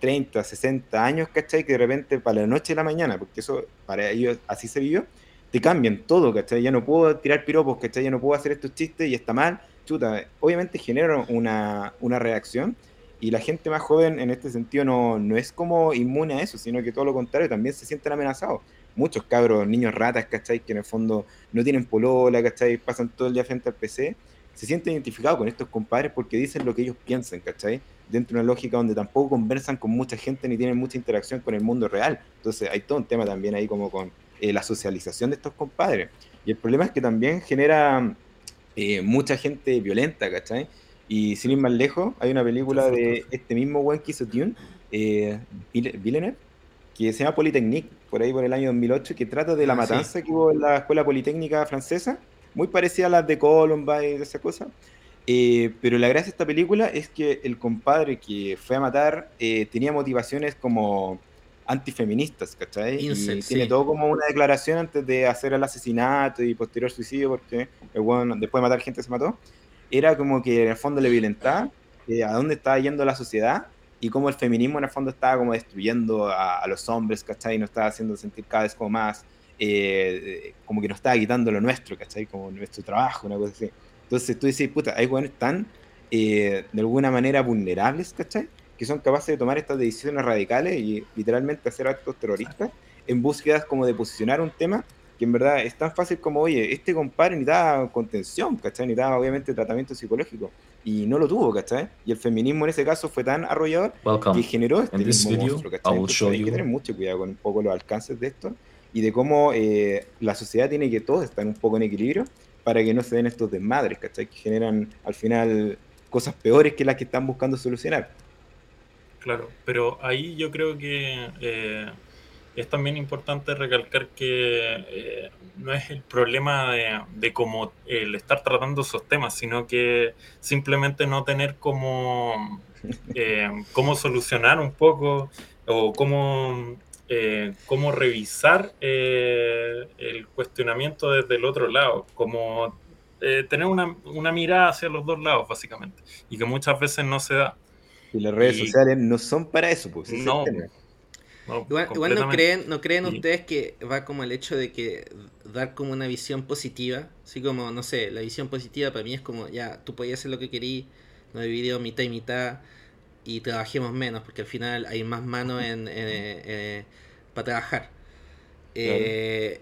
30, 60 años, ¿cachai? Que de repente para la noche y la mañana, porque eso para ellos así se vivió, te cambian todo, ¿cachai? Ya no puedo tirar piropos, ¿cachai? Ya no puedo hacer estos chistes y está mal. Chuta, obviamente genera una, una reacción y la gente más joven en este sentido no, no es como inmune a eso, sino que todo lo contrario, también se sienten amenazados. Muchos cabros, niños ratas, ¿cachai? Que en el fondo no tienen polola, ¿cachai? Pasan todo el día frente al PC, se sienten identificados con estos compadres porque dicen lo que ellos piensan, ¿cachai? Dentro de una lógica donde tampoco conversan con mucha gente ni tienen mucha interacción con el mundo real. Entonces hay todo un tema también ahí como con eh, la socialización de estos compadres. Y el problema es que también genera eh, mucha gente violenta, ¿cachai? Y sin ir más lejos, hay una película de este mismo buen que hizo Dune, eh, Villeneuve, que se llama Polytechnique, por ahí por el año 2008, que trata de la ah, matanza que hubo en la escuela politécnica francesa, muy parecida a las de Columbine y de esa cosa, eh, pero la gracia de esta película es que el compadre que fue a matar eh, tenía motivaciones como antifeministas, ¿cachai? y tiene todo como una declaración antes de hacer el asesinato y posterior suicidio, porque el bueno, después de matar gente se mató. Era como que en el fondo le violentaba eh, a dónde estaba yendo la sociedad y cómo el feminismo en el fondo estaba como destruyendo a, los hombres, ¿cachai? Y nos estaba haciendo sentir cada vez como más, como que nos estaba quitando lo nuestro, ¿cachai? Como nuestro trabajo, una cosa así. Entonces tú dices, puta, hay buenos tan eh, de alguna manera vulnerables, ¿cachai? Que son capaces de tomar estas decisiones radicales y literalmente hacer actos terroristas en búsquedas como de posicionar un tema que en verdad es tan fácil como, oye, este compadre necesitaba contención, ¿cachai? Necesitaba obviamente tratamiento psicológico y no lo tuvo, ¿cachai? Y el feminismo en ese caso fue tan arrollador que generó este mismo monstruo, ¿cachai? hay que tener mucho cuidado con un poco los alcances de esto y de cómo eh, la sociedad tiene que todo estar un poco en equilibrio para que no se den estos desmadres, ¿cachai? Que generan al final cosas peores que las que están buscando solucionar. Claro, pero ahí yo creo que eh, es también importante recalcar que eh, no es el problema de, de cómo el estar tratando esos temas, sino que simplemente no tener como eh, cómo solucionar un poco o cómo eh, cómo revisar eh, el cuestionamiento desde el otro lado, como eh, tener una, una, mirada hacia los dos lados, básicamente, y que muchas veces no se da. Y las redes sociales no son para eso, pues. No. igual, no creen, no creen ustedes que va como el hecho de que dar como una visión positiva, así como, no sé, la visión positiva para mí es como, ya, tú podías hacer lo que querías, no dividido mitad y mitad, y trabajemos menos, porque al final hay más manos en, eh, para trabajar. Eh,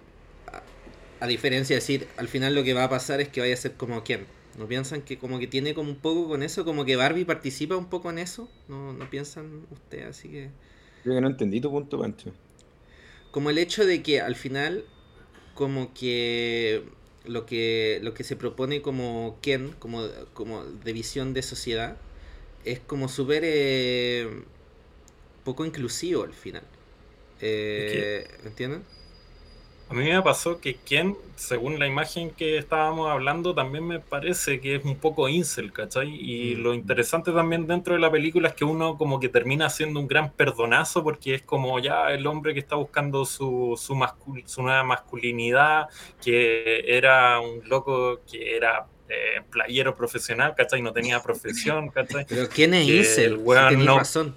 a, diferencia de decir, al final lo que va a pasar es que vaya a ser como quien. ¿No piensan que como que tiene como un poco con eso? Como que Barbie participa un poco en eso. ¿No, no piensan ustedes? Así que... Creo que no entendí tu punto, Pancho. Como el hecho de que al final, como que lo que, lo que se propone como Ken, como, como de visión de sociedad, es como súper eh, poco inclusivo al final. Eh, ¿Entienden? A mí me pasó que quien, según la imagen que estábamos hablando, también me parece que es un poco incel, ¿cachai? Y mm. lo interesante también dentro de la película es que uno como que termina siendo un gran perdonazo porque es como ya el hombre que está buscando su, su, su nueva masculinidad, que era un loco que era eh, playero profesional, ¿cachai? No tenía profesión, ¿cachai? Pero ¿quién es incel? El no, razón.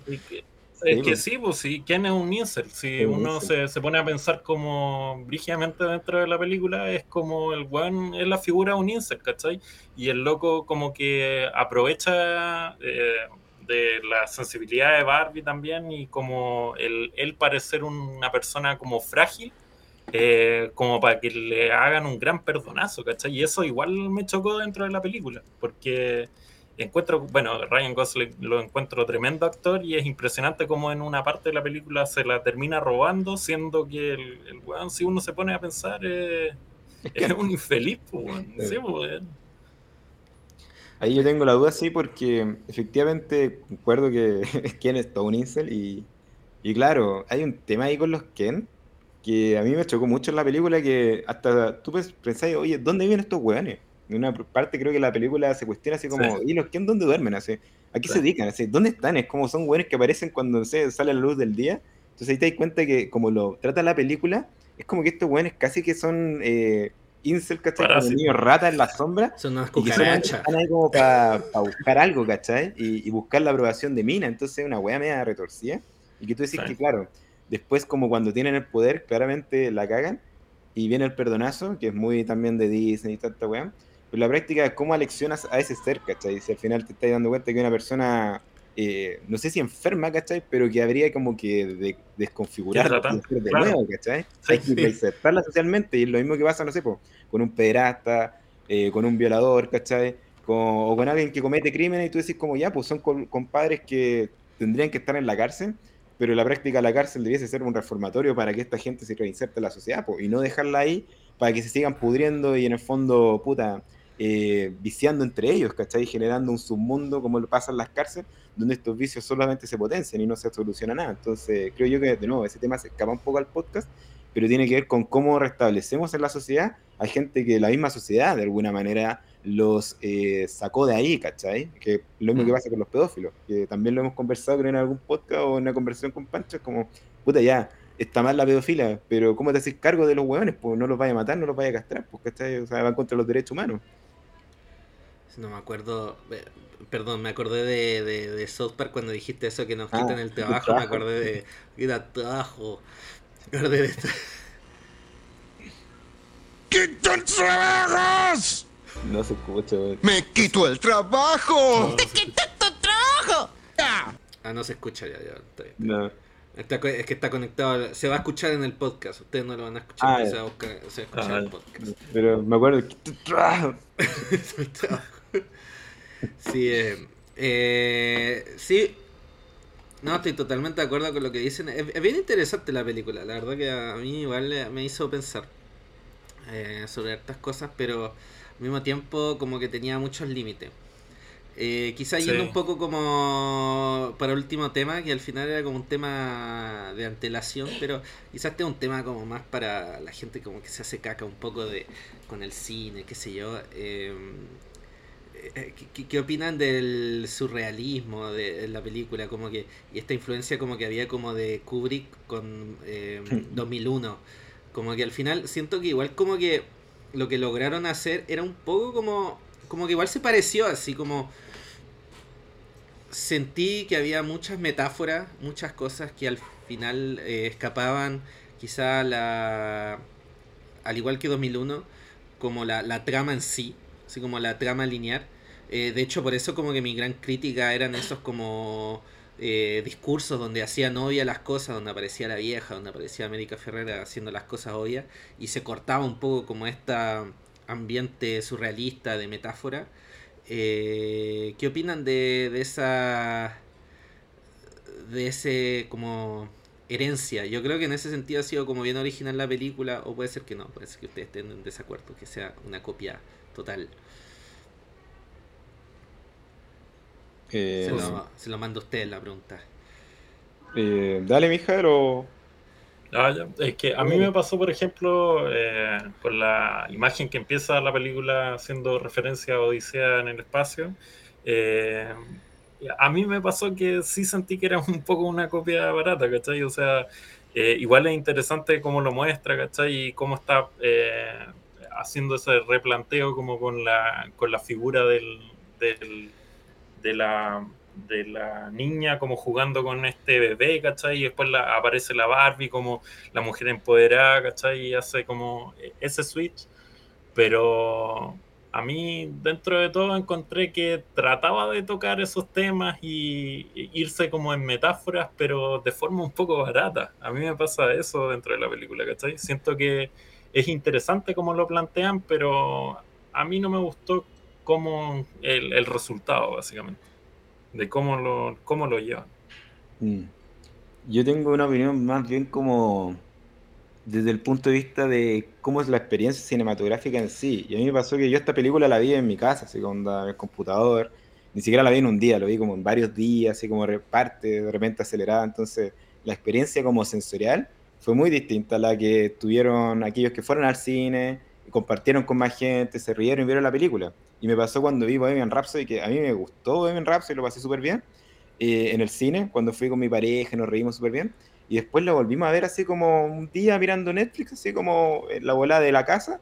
Es que pues. sí, pues sí, ¿quién es un incel? Si uno se, se, pone a pensar como brígidamente dentro de la película, es como el weón es la figura de un incel, ¿cachai? Y el loco como que aprovecha eh, de la sensibilidad de Barbie también y como el, él parecer una persona como frágil, eh, como para que le hagan un gran perdonazo, ¿cachai? Y eso igual me chocó dentro de la película, porque encuentro, bueno, Ryan Gosling lo encuentro tremendo actor y es impresionante como en una parte de la película se la termina robando, siendo que el, el weón, si uno se pone a pensar, eh, es, un infeliz, pues, Ahí yo tengo la duda, sí, porque efectivamente concuerdo que Ken es todo un incel y, y claro, hay un tema ahí con los Ken que a mí me chocó mucho en la película que hasta tú pensás, oye, ¿dónde viven estos weones? En una parte creo que la película se cuestiona así como, ¿y los quién dónde duermen? Así, ¿A qué se dedican? Así, ¿Dónde están? Es como son güeyes que aparecen cuando se sale la luz del día. Entonces ahí te das cuenta que como lo trata la película, es como que estos güeyes casi que son eh, incel, ¿cachai? Como niños rata en la sombra. Son unas cucarachas. Están ahí como para buscar algo, ¿cachai? Y, buscar la aprobación de Mina. Entonces una wea media retorcida. Y que tú decís que, claro, después como cuando tienen el poder, claramente la cagan. Y viene el perdonazo, que es muy también de Disney y tanta wea pero la práctica es cómo aleccionas a ese ser, ¿cachai? Si al final te estás dando cuenta que una persona, eh, no sé si enferma, ¿cachai? Pero que habría como que de, desconfigurar de nuevo, ¿cachai? Hay que reinsertarla socialmente y es lo mismo que pasa, no sé, con un pederasta, eh, con un violador, ¿cachai? o con alguien que comete crímenes y tú decís como ya, pues son compadres que tendrían que estar en la cárcel, pero la práctica la cárcel debiese ser un reformatorio para que esta gente se reinserte en la sociedad, y no dejarla ahí para que se sigan pudriendo y en el fondo, puta, eh, viciando entre ellos, ¿cachai? Generando un submundo como lo pasa en las cárceles, donde estos vicios solamente se potencian y no se soluciona nada. Entonces, creo yo que, de nuevo, ese tema se escapa un poco al podcast, pero tiene que ver con cómo restablecemos en la sociedad a gente que la misma sociedad, de alguna manera, los eh, sacó de ahí, ¿cachai? Que lo mismo que mm. pasa con los pedófilos, que también lo hemos conversado en algún podcast o en una conversación con Pancho, es como, puta, ya, está mal la pedofilia, pero ¿cómo te haces cargo de los hueones? Pues no los vaya a matar, no los vaya a castrar, pues, ¿cachai? O sea, van contra los derechos humanos. No me acuerdo. Perdón, me acordé de, de, de South Park cuando dijiste eso que nos ah, quitan el trabajo. Me acordé de. Mira, trabajo. Me acordé de esto. ¡Quitan trabajos! No se escucha, güey. ¡Me quito el trabajo! ¡Te quito tu trabajo! Ah, no se escucha ya, ya. No. Está, es que está conectado, se va a escuchar en el podcast, ustedes no lo van a escuchar, ah, se, va a buscar, se, va a escuchar en el podcast. Pero me acuerdo que... sí, eh, eh, sí, no, estoy totalmente de acuerdo con lo que dicen. Es, bien interesante la película, la verdad que a mí igual me hizo pensar eh, sobre estas cosas, pero al mismo tiempo como que tenía muchos límites. Eh, quizá yendo un poco como para último tema, que al final era como un tema de antelación, pero quizás este es un tema como más para la gente como que se hace caca un poco de con el cine, qué sé yo. Em, eh, ¿qué, opinan del surrealismo de, la película? Como que, y esta influencia como que había como de Kubrick con 2001. Em, como que al final siento que igual como que lo que lograron hacer era un poco como, como que igual se pareció, así como sentí que había muchas metáforas, muchas cosas que al final eh, escapaban quizá la, al igual que 2001, como la, la trama en sí, así como la trama lineal. Eh, de hecho, por eso como que mi gran crítica eran esos como eh, discursos donde hacía novia las cosas, donde aparecía la vieja, donde aparecía América Ferrera haciendo las cosas obvias, y se cortaba un poco como este ambiente surrealista de metáfora. Eh, ¿Qué opinan de, de esa. de ese como herencia? Yo creo que en ese sentido ha sido como bien original la película, o puede ser que no, puede ser que ustedes estén en desacuerdo, que sea una copia total. Eh, se, lo, se lo mando a ustedes la pregunta. eh, dale, Mijael, o. Ah. Es que a mí me pasó, por ejemplo, eh, con la imagen que empieza la película haciendo referencia a Odisea en el espacio. eh, a mí me pasó que sí sentí que era un poco una copia barata, ¿cachai? O sea, eh, igual es interesante cómo lo muestra, ¿cachai? Y cómo está eh, haciendo ese replanteo como con la, con la figura del, del- de la de la niña como jugando con este bebé, ¿cachai? Y después aparece la Barbie como la mujer empoderada, ¿cachai? Y hace como ese switch. Pero a mí, dentro de todo, encontré que trataba de tocar esos temas y e irse como en metáforas, pero de forma un poco barata. A mí me pasa eso dentro de la película, ¿cachai? Siento que es interesante como lo plantean, pero a mí no me gustó como el, el resultado, básicamente, de cómo lo, cómo lo llevan. Mm. Yo tengo una opinión más bien como desde el punto de vista de cómo es la experiencia cinematográfica en sí. Y a mí me pasó que yo esta película la vi en mi casa, así con el computador. Ni siquiera la vi en un día, lo vi como en varios días, así como reparte, de repente acelerada. Entonces, la experiencia como sensorial fue muy distinta a la que tuvieron aquellos que fueron al cine, compartieron con más gente, se rieron y vieron la película. Y me pasó cuando vi Bohemian Rhapsody, que a mí me gustó Bohemian Rhapsody, lo pasé súper bien eh, en el cine, cuando fui con mi pareja, nos reímos súper bien. Y después lo volvimos a ver así como un día mirando Netflix, así como en la bola de la casa.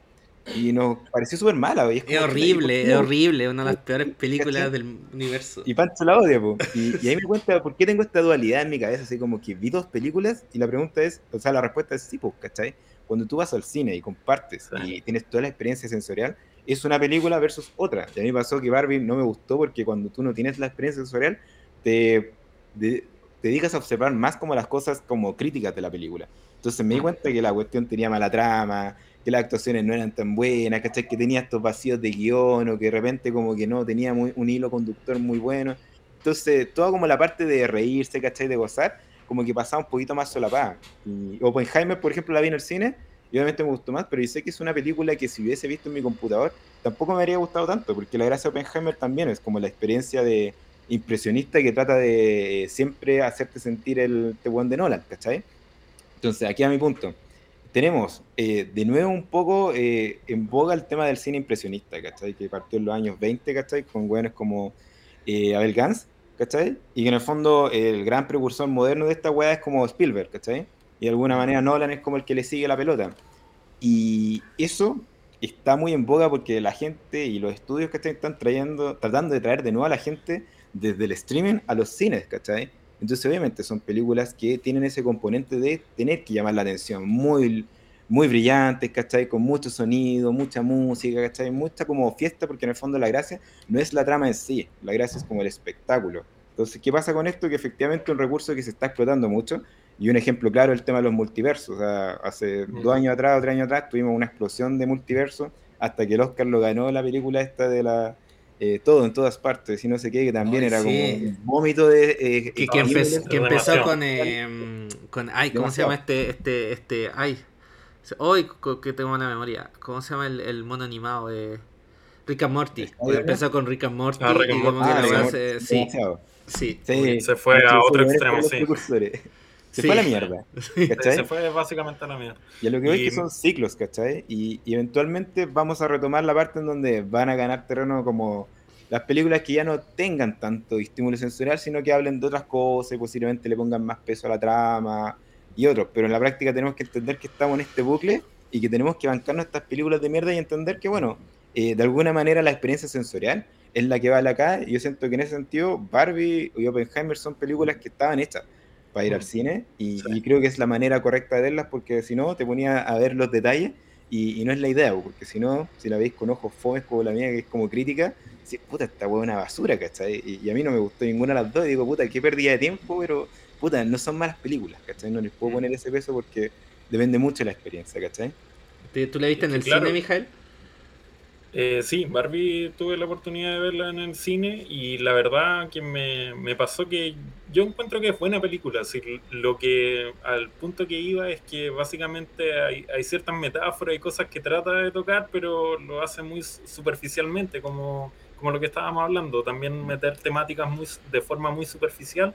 Y nos pareció súper mala. y Es como, "Chuta, ¿y por horrible, es no?". horrible, una de las peores películas del universo. Y Pancho la odia, po. Y, y ahí me cuenta por qué tengo esta dualidad en mi cabeza, así como que vi dos películas y la pregunta es, o sea, la respuesta es sí, pues, ¿cachai? Cuando tú vas al cine y compartes y tienes toda la experiencia sensorial, es una película versus otra. Y a mí pasó que Barbie no me gustó porque cuando tú no tienes la experiencia sensorial, te, de- te dedicas a observar más como las cosas como críticas de la película. Entonces me di cuenta que la cuestión tenía mala trama, que las actuaciones no eran tan buenas, ¿cachai? Que tenía estos vacíos de guion o que de repente como que no tenía muy, un hilo conductor muy bueno. Entonces, toda como la parte de reírse, ¿cachai? De gozar, como que pasaba un poquito más solapada. Y Oppenheimer, por ejemplo, la vi en el cine y obviamente me gustó más, pero yo sé que es una película que si hubiese visto en mi computador, tampoco me habría gustado tanto, porque la gracia de Oppenheimer también es como la experiencia de impresionista que trata de siempre hacerte sentir el te buen de Nolan, ¿cachai? Entonces, aquí a mi punto. Tenemos eh, de nuevo un poco eh, en boga el tema del cine impresionista, ¿cachai? Que partió en los años 20, ¿cachai? Con buenos como eh, Abel Gans, ¿cachai? Y que en el fondo el gran precursor moderno de esta weá es como Spielberg, ¿cachai? Y de alguna manera Nolan es como el que le sigue la pelota. Y eso está muy en boga porque la gente y los estudios que están trayendo, tratando de traer de nuevo a la gente desde el streaming a los cines, ¿cachai? Entonces obviamente son películas que tienen ese componente de tener que llamar la atención, muy, muy brillantes, ¿cachai? Con mucho sonido, mucha música, ¿cachai? Mucha como fiesta, porque en el fondo la gracia no es la trama en sí, la gracia es como el espectáculo. Entonces, ¿qué pasa con esto? Que efectivamente es un recurso que se está explotando mucho, y un ejemplo claro es el tema de los multiversos. O sea, hace Mm. dos años atrás o tres años atrás tuvimos una explosión de multiversos hasta que el Oscar lo ganó la película esta de la eh, todo en todas partes y no sé qué, que también Ay, era sí. como un vómito de... eh, Que, que, empe- que empezó con, eh, con. Ay, ¿cómo se llama este. este, este ay. Hoy que tengo una memoria. ¿Cómo se llama el, el mono animado de. Rick and Morty. Empezó con Rick and Morty Ah, Rick and Morty. Ah, se- Sí, sí. Sí, Se fue a otro extremo, sí. Se Sí. fue a la mierda, Se, ¿cachai? se fue básicamente a la mierda. Y a lo que voy es que son ciclos, ¿cachai? Y, y eventualmente vamos a retomar la parte en donde van a ganar terreno como las películas que ya no tengan tanto estímulo sensorial, sino que hablen de otras cosas y posiblemente le pongan más peso a la trama y otros. Pero en la práctica tenemos que entender que estamos en este bucle y que tenemos que bancarnos estas películas de mierda y entender que, bueno, eh, de alguna manera la experiencia sensorial es la que vale acá. Y yo siento que en ese sentido, Barbie y Oppenheimer son películas que estaban hechas para ir al cine y, creo que es la manera correcta de verlas porque si no te ponía a ver los detalles y, no es la idea, porque si no, si la veis con ojos fomes como la mía, que es como crítica, si puta, esta hueá una basura, ¿cachai? Y, a mí no me gustó ninguna de las dos y digo, puta, qué pérdida de tiempo, pero puta, no son malas películas, ¿cachai? No les puedo mm. poner ese peso porque depende mucho de la experiencia, ¿cachai? ¿Tú la viste en el cine, Mijael? Eh, sí, Barbie tuve la oportunidad de verla en el cine y la verdad que me, me pasó que yo encuentro que es buena película. Así, lo que al punto que iba es que básicamente hay, hay, ciertas metáforas y cosas que trata de tocar, pero lo hace muy superficialmente, como, como lo que estábamos hablando. También meter temáticas muy, de forma muy superficial.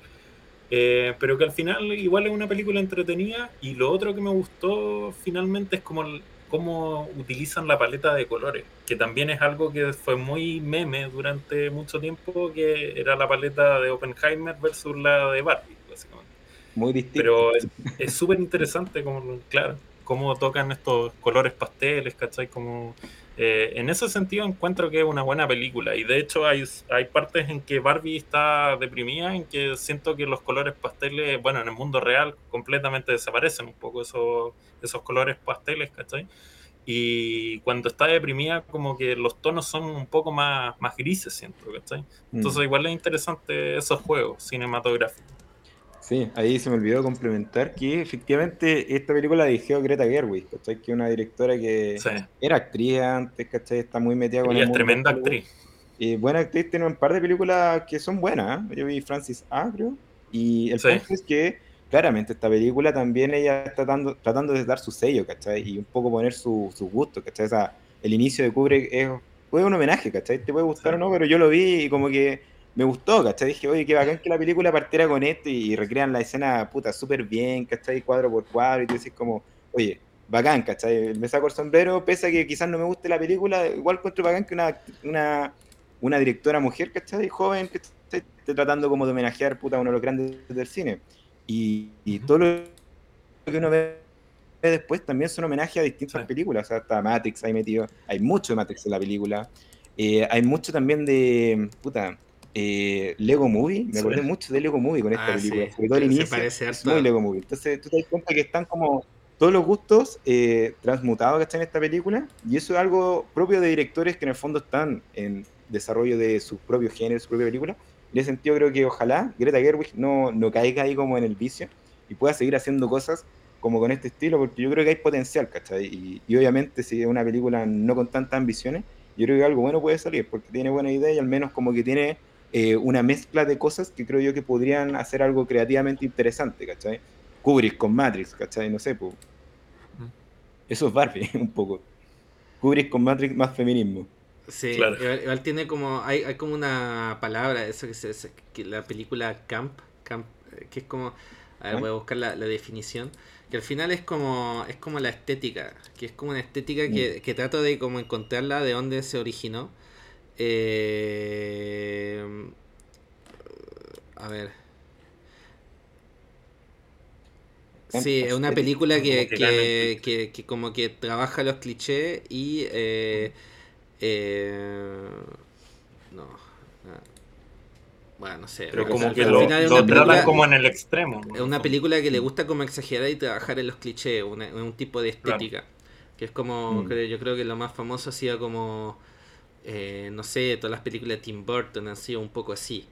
Eh, pero que al final igual es una película entretenida y lo otro que me gustó finalmente es como cómo utilizan la paleta de colores, que también es algo que fue muy meme durante mucho tiempo, que era la paleta de Oppenheimer versus la de Barbie, básicamente. Muy distinto. Pero es súper interesante, como, claro, cómo tocan estos colores pasteles, ¿cachai? Como, eh, en ese sentido encuentro que es una buena película y de hecho hay, hay partes en que Barbie está deprimida, en que siento que los colores pasteles, bueno, en el mundo real completamente desaparecen un poco esos esos colores pasteles, ¿cachai? Y cuando está deprimida, como que los tonos son un poco más, más grises, siento, ¿cachai? Mm. Entonces, igual es interesante esos juegos cinematográficos. Sí, ahí se me olvidó complementar que efectivamente esta película la dirigió Greta Gerwig, ¿cachai? Que es una directora que era actriz antes, ¿cachai? Está muy metida con Ella es tremenda actriz. Y buena actriz, tiene un par de películas que son buenas. ¿eh? Yo vi Francis A, creo. Y el punto es que claramente esta película también ella está tratando, tratando de dar su sello, ¿cachai? Y un poco poner su, su gusto, ¿cachai? O sea, el inicio de Kubrick es, fue un homenaje, ¿cachai? Te puede gustar o no, pero yo lo vi y como que me gustó, ¿cachai? Dije, oye, qué bacán que la película partiera con esto y, recrean la escena, puta, súper bien, ¿cachai? Cuadro por cuadro y tú dices como, oye, bacán, ¿cachai? Me saco el sombrero, pese a que quizás no me guste la película, igual encuentro bacán que una, una, una directora mujer, ¿cachai? Joven, que esté tratando como de homenajear, puta, a uno de los grandes del cine. Y, todo lo que uno ve después también son homenaje a distintas películas. O sea, hasta Matrix hay metido. Hay mucho de Matrix en la película. Eh, hay mucho también de. Puta. Eh, Lego Movie. Me acordé mucho de Lego Movie con esta ah, película. Sobre todo el inicio. Es muy Lego Movie. Entonces tú te das cuenta que están como todos los gustos eh, transmutados que están en esta película. Y eso es algo propio de directores que en el fondo están en desarrollo de sus propios géneros, su propia película en ese sentido creo que ojalá Greta Gerwig no, no caiga ahí como en el vicio y pueda seguir haciendo cosas como con este estilo, porque yo creo que hay potencial, ¿cachai? Y, obviamente si es una película no con tantas ambiciones, yo creo que algo bueno puede salir, porque tiene buena idea y al menos como que tiene eh, una mezcla de cosas que creo yo que podrían hacer algo creativamente interesante, ¿cachai? Kubrick con Matrix, ¿cachai? No sé, pues. Eso es Barbie, un poco. Kubrick con Matrix más feminismo. Sí, igual, tiene como, hay, hay como una palabra, eso que se, que la película Camp, Camp, eh, que es como, a ver, voy a buscar la, definición, que al final es como, es como la estética, que es como una estética que, mm. que trato de como encontrarla de dónde se originó. Eh, a ver. Sí, es una película que, que, que, que, como que trabaja los clichés y eh, eh, no. Bueno, no sé. Pero como que lo, tratan como en el extremo. Es una película que le gusta como exagerar y trabajar en los clichés, un tipo de estética. Que es como, mm. yo creo que lo más famoso ha sido como, eh, no sé, todas las películas de Tim Burton han sido un poco así.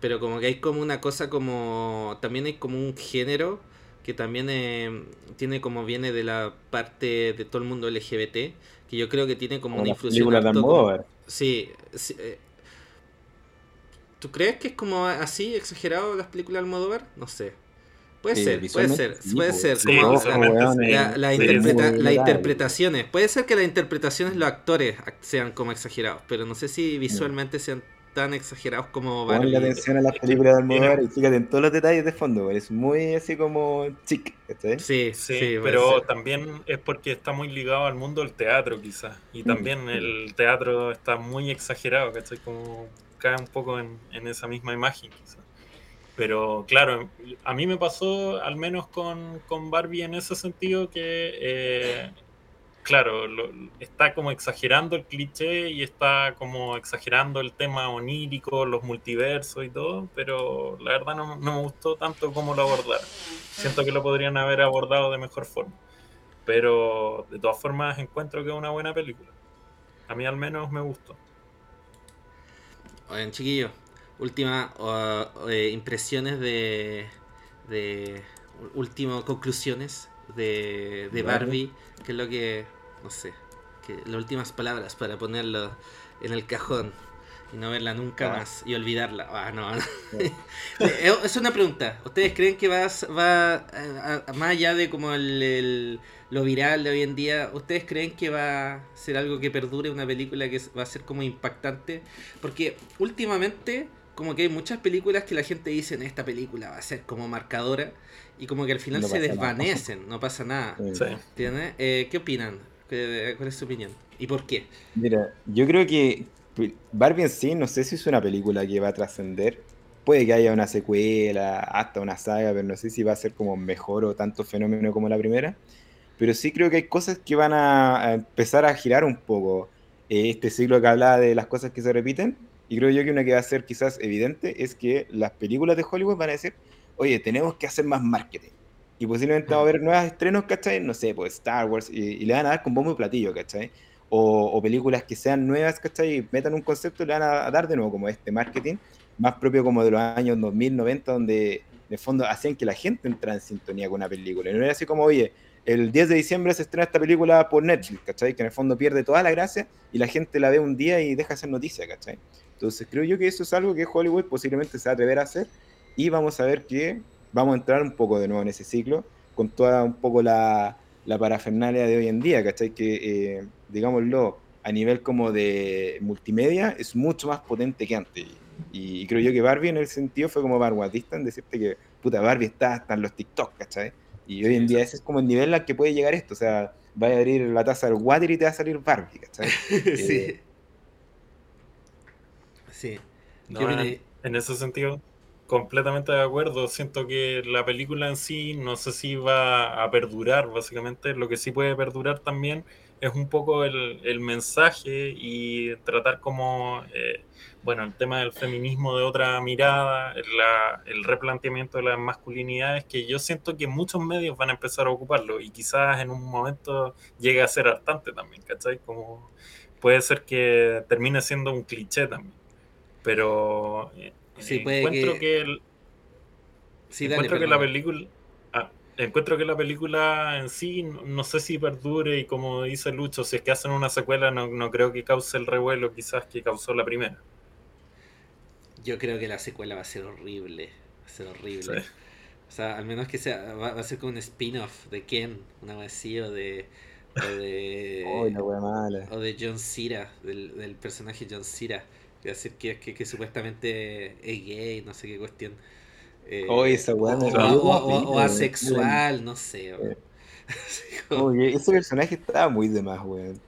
Pero como que hay como una cosa como, también hay como un género que también eh, tiene como viene de la parte de todo el mundo LGBT, que yo creo que tiene como, una influencia. Sí, eh, ¿Tú crees que es como así exagerado las películas de Almodóvar? No sé. Puede ser, puede ser, puede ser. las interpretaciones. Puede ser que las interpretaciones los actores sean como exagerados, pero no sé si visualmente sean tan exagerados como Pon la atención a las películas de Almodóvar y fíjate en todos los detalles de fondo, es muy así como chic, Sí, sí, pero también es porque está muy ligado al mundo del teatro quizás, y mm. también el teatro está muy exagerado, ¿cachai? Como cae un poco en, esa misma imagen quizás. Pero claro, a mí me pasó al menos con, con Barbie en ese sentido que... Eh, claro, está como exagerando el cliché y está como exagerando el tema onírico, los multiversos y todo, pero la verdad no, no me gustó tanto como lo abordaron. Siento que lo podrían haber abordado de mejor forma. Pero de todas formas encuentro que es una buena película. A mí al menos me gustó. Oigan, chiquillos, última eh, impresiones de, de últimas conclusiones de, de Barbie, que es lo que, no sé, que las últimas palabras para ponerlo en el cajón y no verla nunca ah. más y olvidarla. Ah, no, eh, es una pregunta. ¿Ustedes creen que va, va más allá de como el, lo viral de hoy en día, ¿ustedes creen que va a ser algo que perdure, una película que va a ser como impactante? Porque últimamente como que hay muchas películas que la gente dice, en esta película va a ser como marcadora y como que al final se desvanecen, no pasa nada. Eh, ¿Qué opinan? ¿Cuál es su opinión? ¿Y por qué? Mira, yo creo que Barbie en sí, no sé si es una película que va a trascender. Puede que haya una secuela, hasta una saga, pero no sé si va a ser como mejor o tanto fenómeno como la primera. Pero sí creo que hay cosas que van a, empezar a girar un poco. Eh, este siglo que hablaba de las cosas que se repiten, y creo yo que una que va a ser quizás evidente es que las películas de Hollywood van a decir, oye, tenemos que hacer más marketing. Y posiblemente vamos a ver nuevos estrenos, ¿cachai? No sé, pues Star Wars, y, le van a dar con bombo y platillo, ¿cachai? O, películas que sean nuevas, ¿cachai? Y metan un concepto y le van a, dar de nuevo como este marketing, más propio como de los años 2000, 90, donde de fondo hacían que la gente entrara en sintonía con una película. Y no era así como, oye, el 10 de diciembre se estrena esta película por Netflix, ¿cachai? Que en el fondo pierde toda la gracia y la gente la ve un día y deja de hacer noticia, ¿cachai? Entonces creo yo que eso es algo que Hollywood posiblemente se va a atrever a hacer y vamos a ver que vamos a entrar un poco de nuevo en ese ciclo con toda un poco la, la parafernalia de hoy en día, ¿cachai? Que, eh, digámoslo, a nivel como de multimedia es mucho más potente que antes. Y, creo yo que Barbie en el sentido fue como vanguardista en decirte que, puta, Barbie está hasta en los TikTok, ¿cachai? Y hoy en día ese es como el nivel al que puede llegar esto. O sea, va a abrir la taza del water y te va a salir Barbie, ¿cachai? sí. Eh, Sí. en, ese sentido, completamente de acuerdo. Siento que la película en sí no sé si va a perdurar, básicamente. Lo que sí puede perdurar también es un poco el, mensaje y tratar como, eh, bueno, el tema del feminismo de otra mirada, el replanteamiento de las masculinidades, que yo siento que muchos medios van a empezar a ocuparlo y quizás en un momento llegue a ser hartante también, ¿cachai? Como puede ser que termine siendo un cliché también pero eh, encuentro que, encuentro que la película ah, encuentro que la película en sí no, sé si perdure y como dice Lucho si es que hacen una secuela no, creo que cause el revuelo quizás que causó la primera. Yo creo que la secuela va a ser horrible va a ser horrible. O sea al menos que sea va, a ser como un spin-off de Ken una así o de o de o de John Cena del, del personaje John Cena decir que, que, que supuestamente es gay, no sé qué cuestión. Eh, esa o, o, asexual, no sé. Oye, ese personaje estaba muy de más, weón.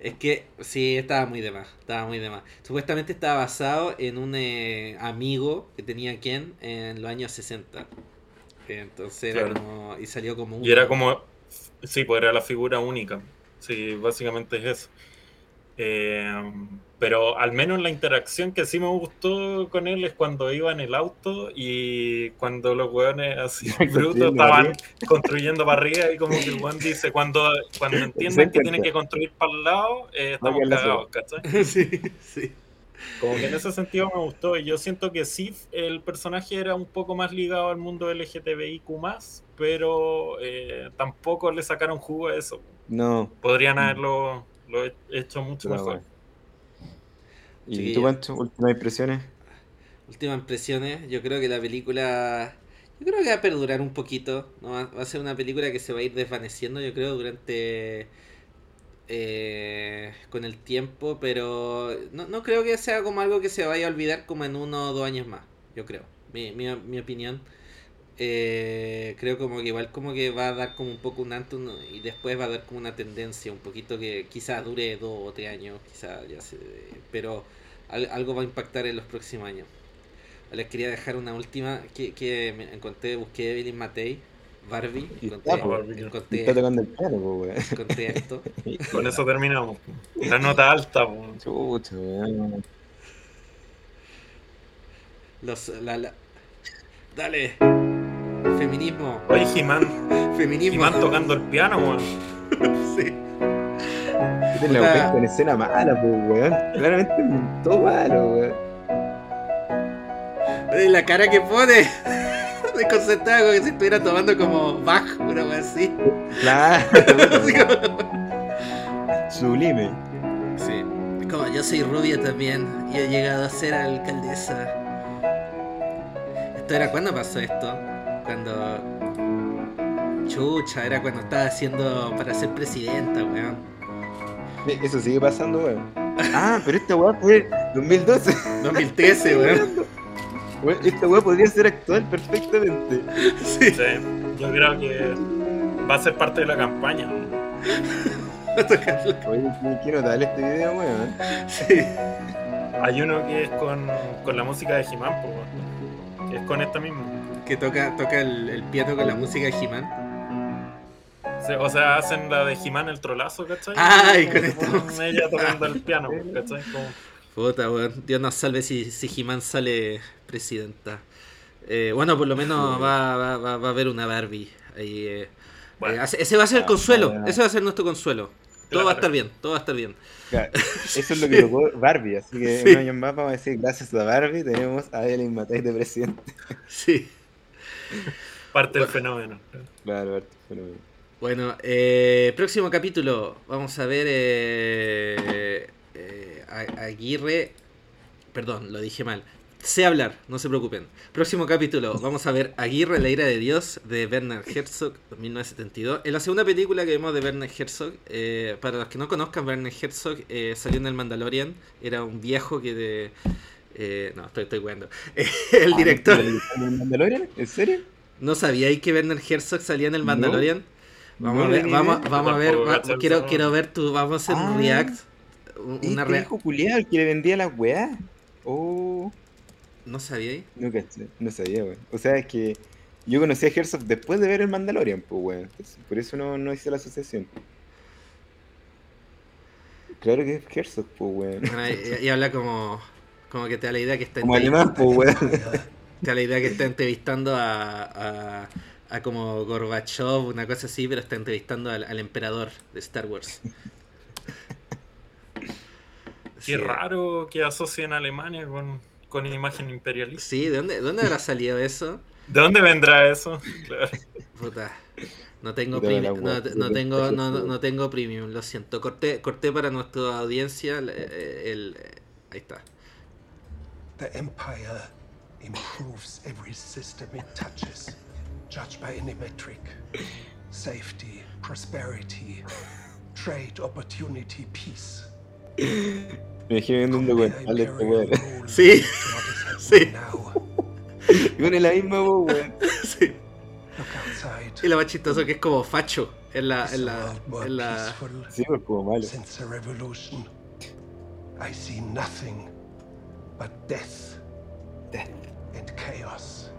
Es que sí, estaba muy de más, estaba muy de más. Supuestamente estaba basado en un eh, amigo que tenía Ken en los años 60. Entonces era como, y salió como un... Y era como, sí, pues era la figura única. Sí, básicamente es eso. Eh, pero al menos la interacción que sí me gustó con él es cuando iba en el auto y cuando los weones así brutos estaban construyendo para arriba y como que el weón dice, cuando, cuando entienden que tienen que construir para el lado, eh, estamos cagados, ¿cachai? Sí, sí. Como que en ese sentido me gustó y yo siento que sí, el personaje era un poco más ligado al mundo LGTBIQ+, pero eh, tampoco le sacaron jugo a eso. No. Podrían haberlo lo he hecho mucho mejor. ¿Y tú, últimas impresiones? Últimas impresiones, yo creo que la película. Yo creo que va a perdurar un poquito. ¿no? Va a ser una película que se va a ir desvaneciendo, yo creo, durante. Eh, con el tiempo, pero no, no creo que sea como algo que se vaya a olvidar como en uno o dos años más, yo creo, mi, mi, mi opinión. Eh, creo como que igual como que va a dar como un poco un antes y después va a dar como una tendencia un poquito que quizás dure dos o tres años, quizás ya sé, pero algo va a impactar en los próximos años. Les quería dejar una última que, que me encontré, busqué Evelyn Matei Barbie. Encontré, está, po. encontré- Está tocando el piano, po, weón. encontré esto. Con eso terminamos. La nota alta, po. Chucha. Los, la, la- Dale. Feminismo. Oye, He-Man. Feminismo. He-Man tocando el piano, weón. Sí. Es la Puta. weón con escena mala, po, weón. Claramente inventó malo, weón. La cara que pone. Desconcertada, como que si estuviera tomando como Bach, una cosa así. Claro, Así como- sublime. Sí. Como yo soy rubia también y he llegado a ser alcaldesa. ¿Esto era cuándo pasó esto? Cuando. Chucha, era cuando estaba haciendo para ser presidenta, weón. Eso sigue pasando, weón. Ah, pero esta weá fue 2012. 2013, weón. Weón, Esta weá podría ser actual perfectamente. Sí. Sí, yo creo que va a ser parte de la campaña. weón. Oye, qué- notable este video, weón. Sí. Hay uno que es con, con la música de weón. que es con esta misma. Que toca, toca el, el piano con la música de He-Man. Sí, O sea, hacen la de He-Man el trolazo, ¿cachai? Ay, con esta Con música. ella tocando el piano, ¿cachai? Como- Puta, weón. Dios nos salve si, si He-Man sale presidenta. Eh, bueno, por lo menos va, va, va, va a haber una Barbie. Ahí, eh, Bueno. eh, ese va a ser el consuelo. ah, Ese va a ser nuestro consuelo. Todo va a Claro. estar bien, todo va a estar bien. Claro, Eso es lo que tocó Barbie, así que Sí. un año más vamos a decir, gracias a Barbie tenemos a Evelyn Matei de presidente. Sí. parte del fenómeno. Claro, Barbie, fenómeno. Bueno, eh, próximo capítulo. Vamos a ver eh, eh, a- Aguirre. Perdón, lo dije mal. Sé hablar, no se preocupen. Próximo capítulo, vamos a ver Aguirre, la ira de Dios, de Werner Herzog, 1972. En la segunda película que vemos de Werner Herzog, eh, para los que no conozcan, Werner Herzog eh, salió en el Mandalorian. Era un viejo que de... eh, no, estoy, estoy jugando. el director... ¿En el Mandalorian? ¿En serio? ¿No sabíais que Werner Herzog salía en el No. Mandalorian? Vamos No a ver, vamos, vamos a ver, quiero, quiero ver tu, vamos a hacer un Ah. react. un- Una Este hijo culiado el que le vendía las weas. Oh, ¿No sabíais? no caché, no sabía, weón. O sea, es que yo conocí a Herzog después de ver el Mandalorian, pues, weón. Por eso no, no hice la asociación. Claro que es Herzog, pues, weón. Bueno, y, y habla como, como que te da la idea que está, Como pues, te da la idea que está entrevistando a, a, a como Gorbachev, una cosa así, pero está entrevistando al, al emperador de Star Wars. Qué Sí. raro que asocien a Alemania con, con imagen imperialista. Sí, ¿de dónde, dónde habrá salido eso? ¿De dónde vendrá eso? Claro. Puta. No tengo, Puta, premi- la no, tengo no, no tengo premium, lo siento. Corté, corté para nuestra audiencia el, el- ahí está. The Empire improves every system it touches, judged by any metric. Safety, prosperity, trade, opportunity, peace. Me dejé viendo un documental de este weón. Sí, sí. Y es la misma, pues, weón. sí. look outside. Y lo más chistoso que es como facho en la en la en Sí, pues, como malo. since the revolution? I see nothing but death Death. and chaos.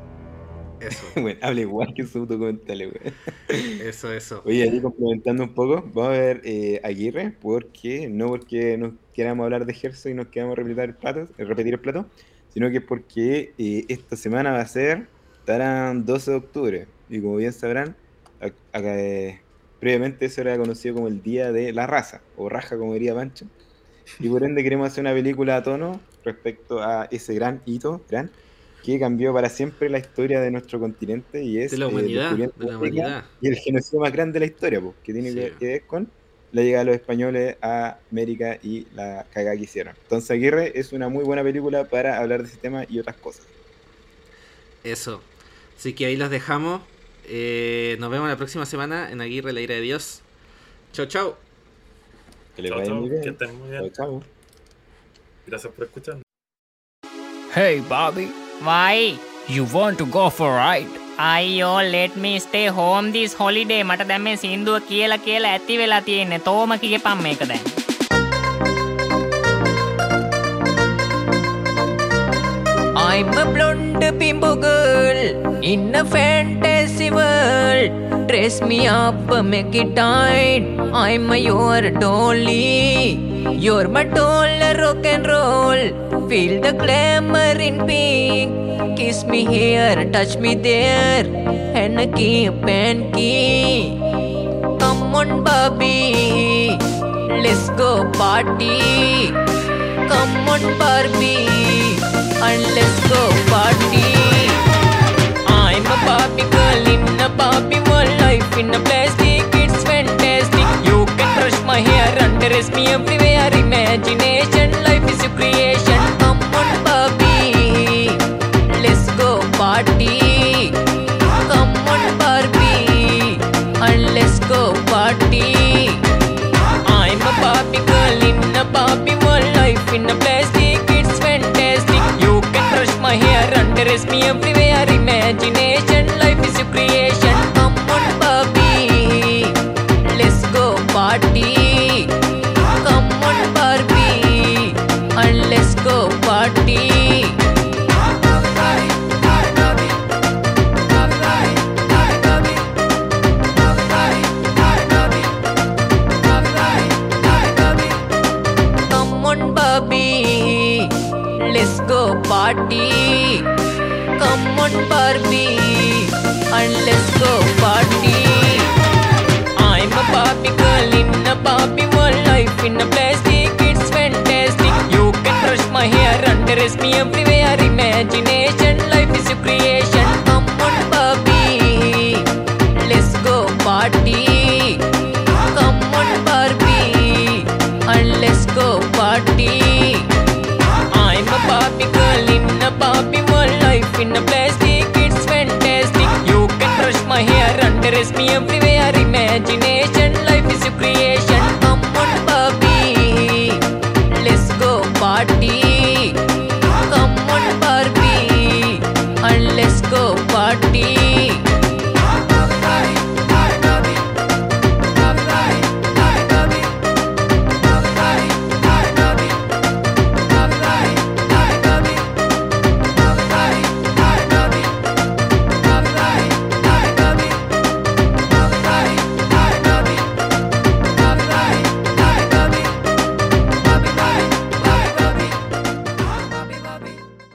eso, Bueno, habla igual que en sus documentales, weón. eso, eso. Oye, ahí complementando un poco, vamos a ver eh, Aguirre, porque no porque nos queramos hablar de Herzog y nos queramos repetir el plato, eh, repetir el plato sino que es porque eh, esta semana va a ser Tarán 12 de octubre. Y como bien sabrán, acá, eh, previamente eso era conocido como el Día de la Raza, o Raja, como diría Pancho. Y por ende queremos hacer una película a tono respecto a ese gran hito, gran, que cambió para siempre la historia de nuestro continente y es De la eh, humanidad, de la humanidad. y el genocidio más grande de la historia, pues, que tiene Sí. que, que ver con la llegada de los españoles a América y la cagada que hicieron. Entonces Aguirre es una muy buena película para hablar de ese tema y otras cosas. Eso. Así que ahí los dejamos. Eh, nos vemos la próxima semana en Aguirre, la ira de Dios. Chau, chau. Que les vaya muy que bien. estén muy Chao, bien. chao. Gracias por escuchar. Hey, Bobby. Why? You want to go for a ride? අයියෝ let me stay home this holiday මට දැන් මේ සින්දුව කියලා කියලා ඇති වෙලා තියෙන්නේ තෝම කියපම් මේක දැන් I'm a blonde bimbo girl in a fantasy world. world. Dress me up, make it tight. I'm your dolly. You're my doll, rock and roll. Feel the glamour in pink. Kiss me here, touch me there. And keep and keep. Come on, Barbie. Let's go party. Come on, Barbie. And let's go party. I'm a Barbie girl in a Barbie world. Life in a plastic, my hair, undress me everywhere. Imagination, life is your creation. On, Barbie. Let's go party. On, Barbie. And let's go party. I'm a Barbie girl in a Barbie world. Life in a plastic, it's fantastic. You can brush my hair, undress me everywhere. Imagination, a world. Life in a plastic, it's fantastic. You can brush my hair, undress me everywhere. Imagination, life is your creation. Come on, Barbie. Let's go party. Come on, Barbie. And let's go party. I'm a Barbie girl in a Barbie world. Life in a plastic, it's fantastic. You can brush my hair, undress me everywhere. Imagination,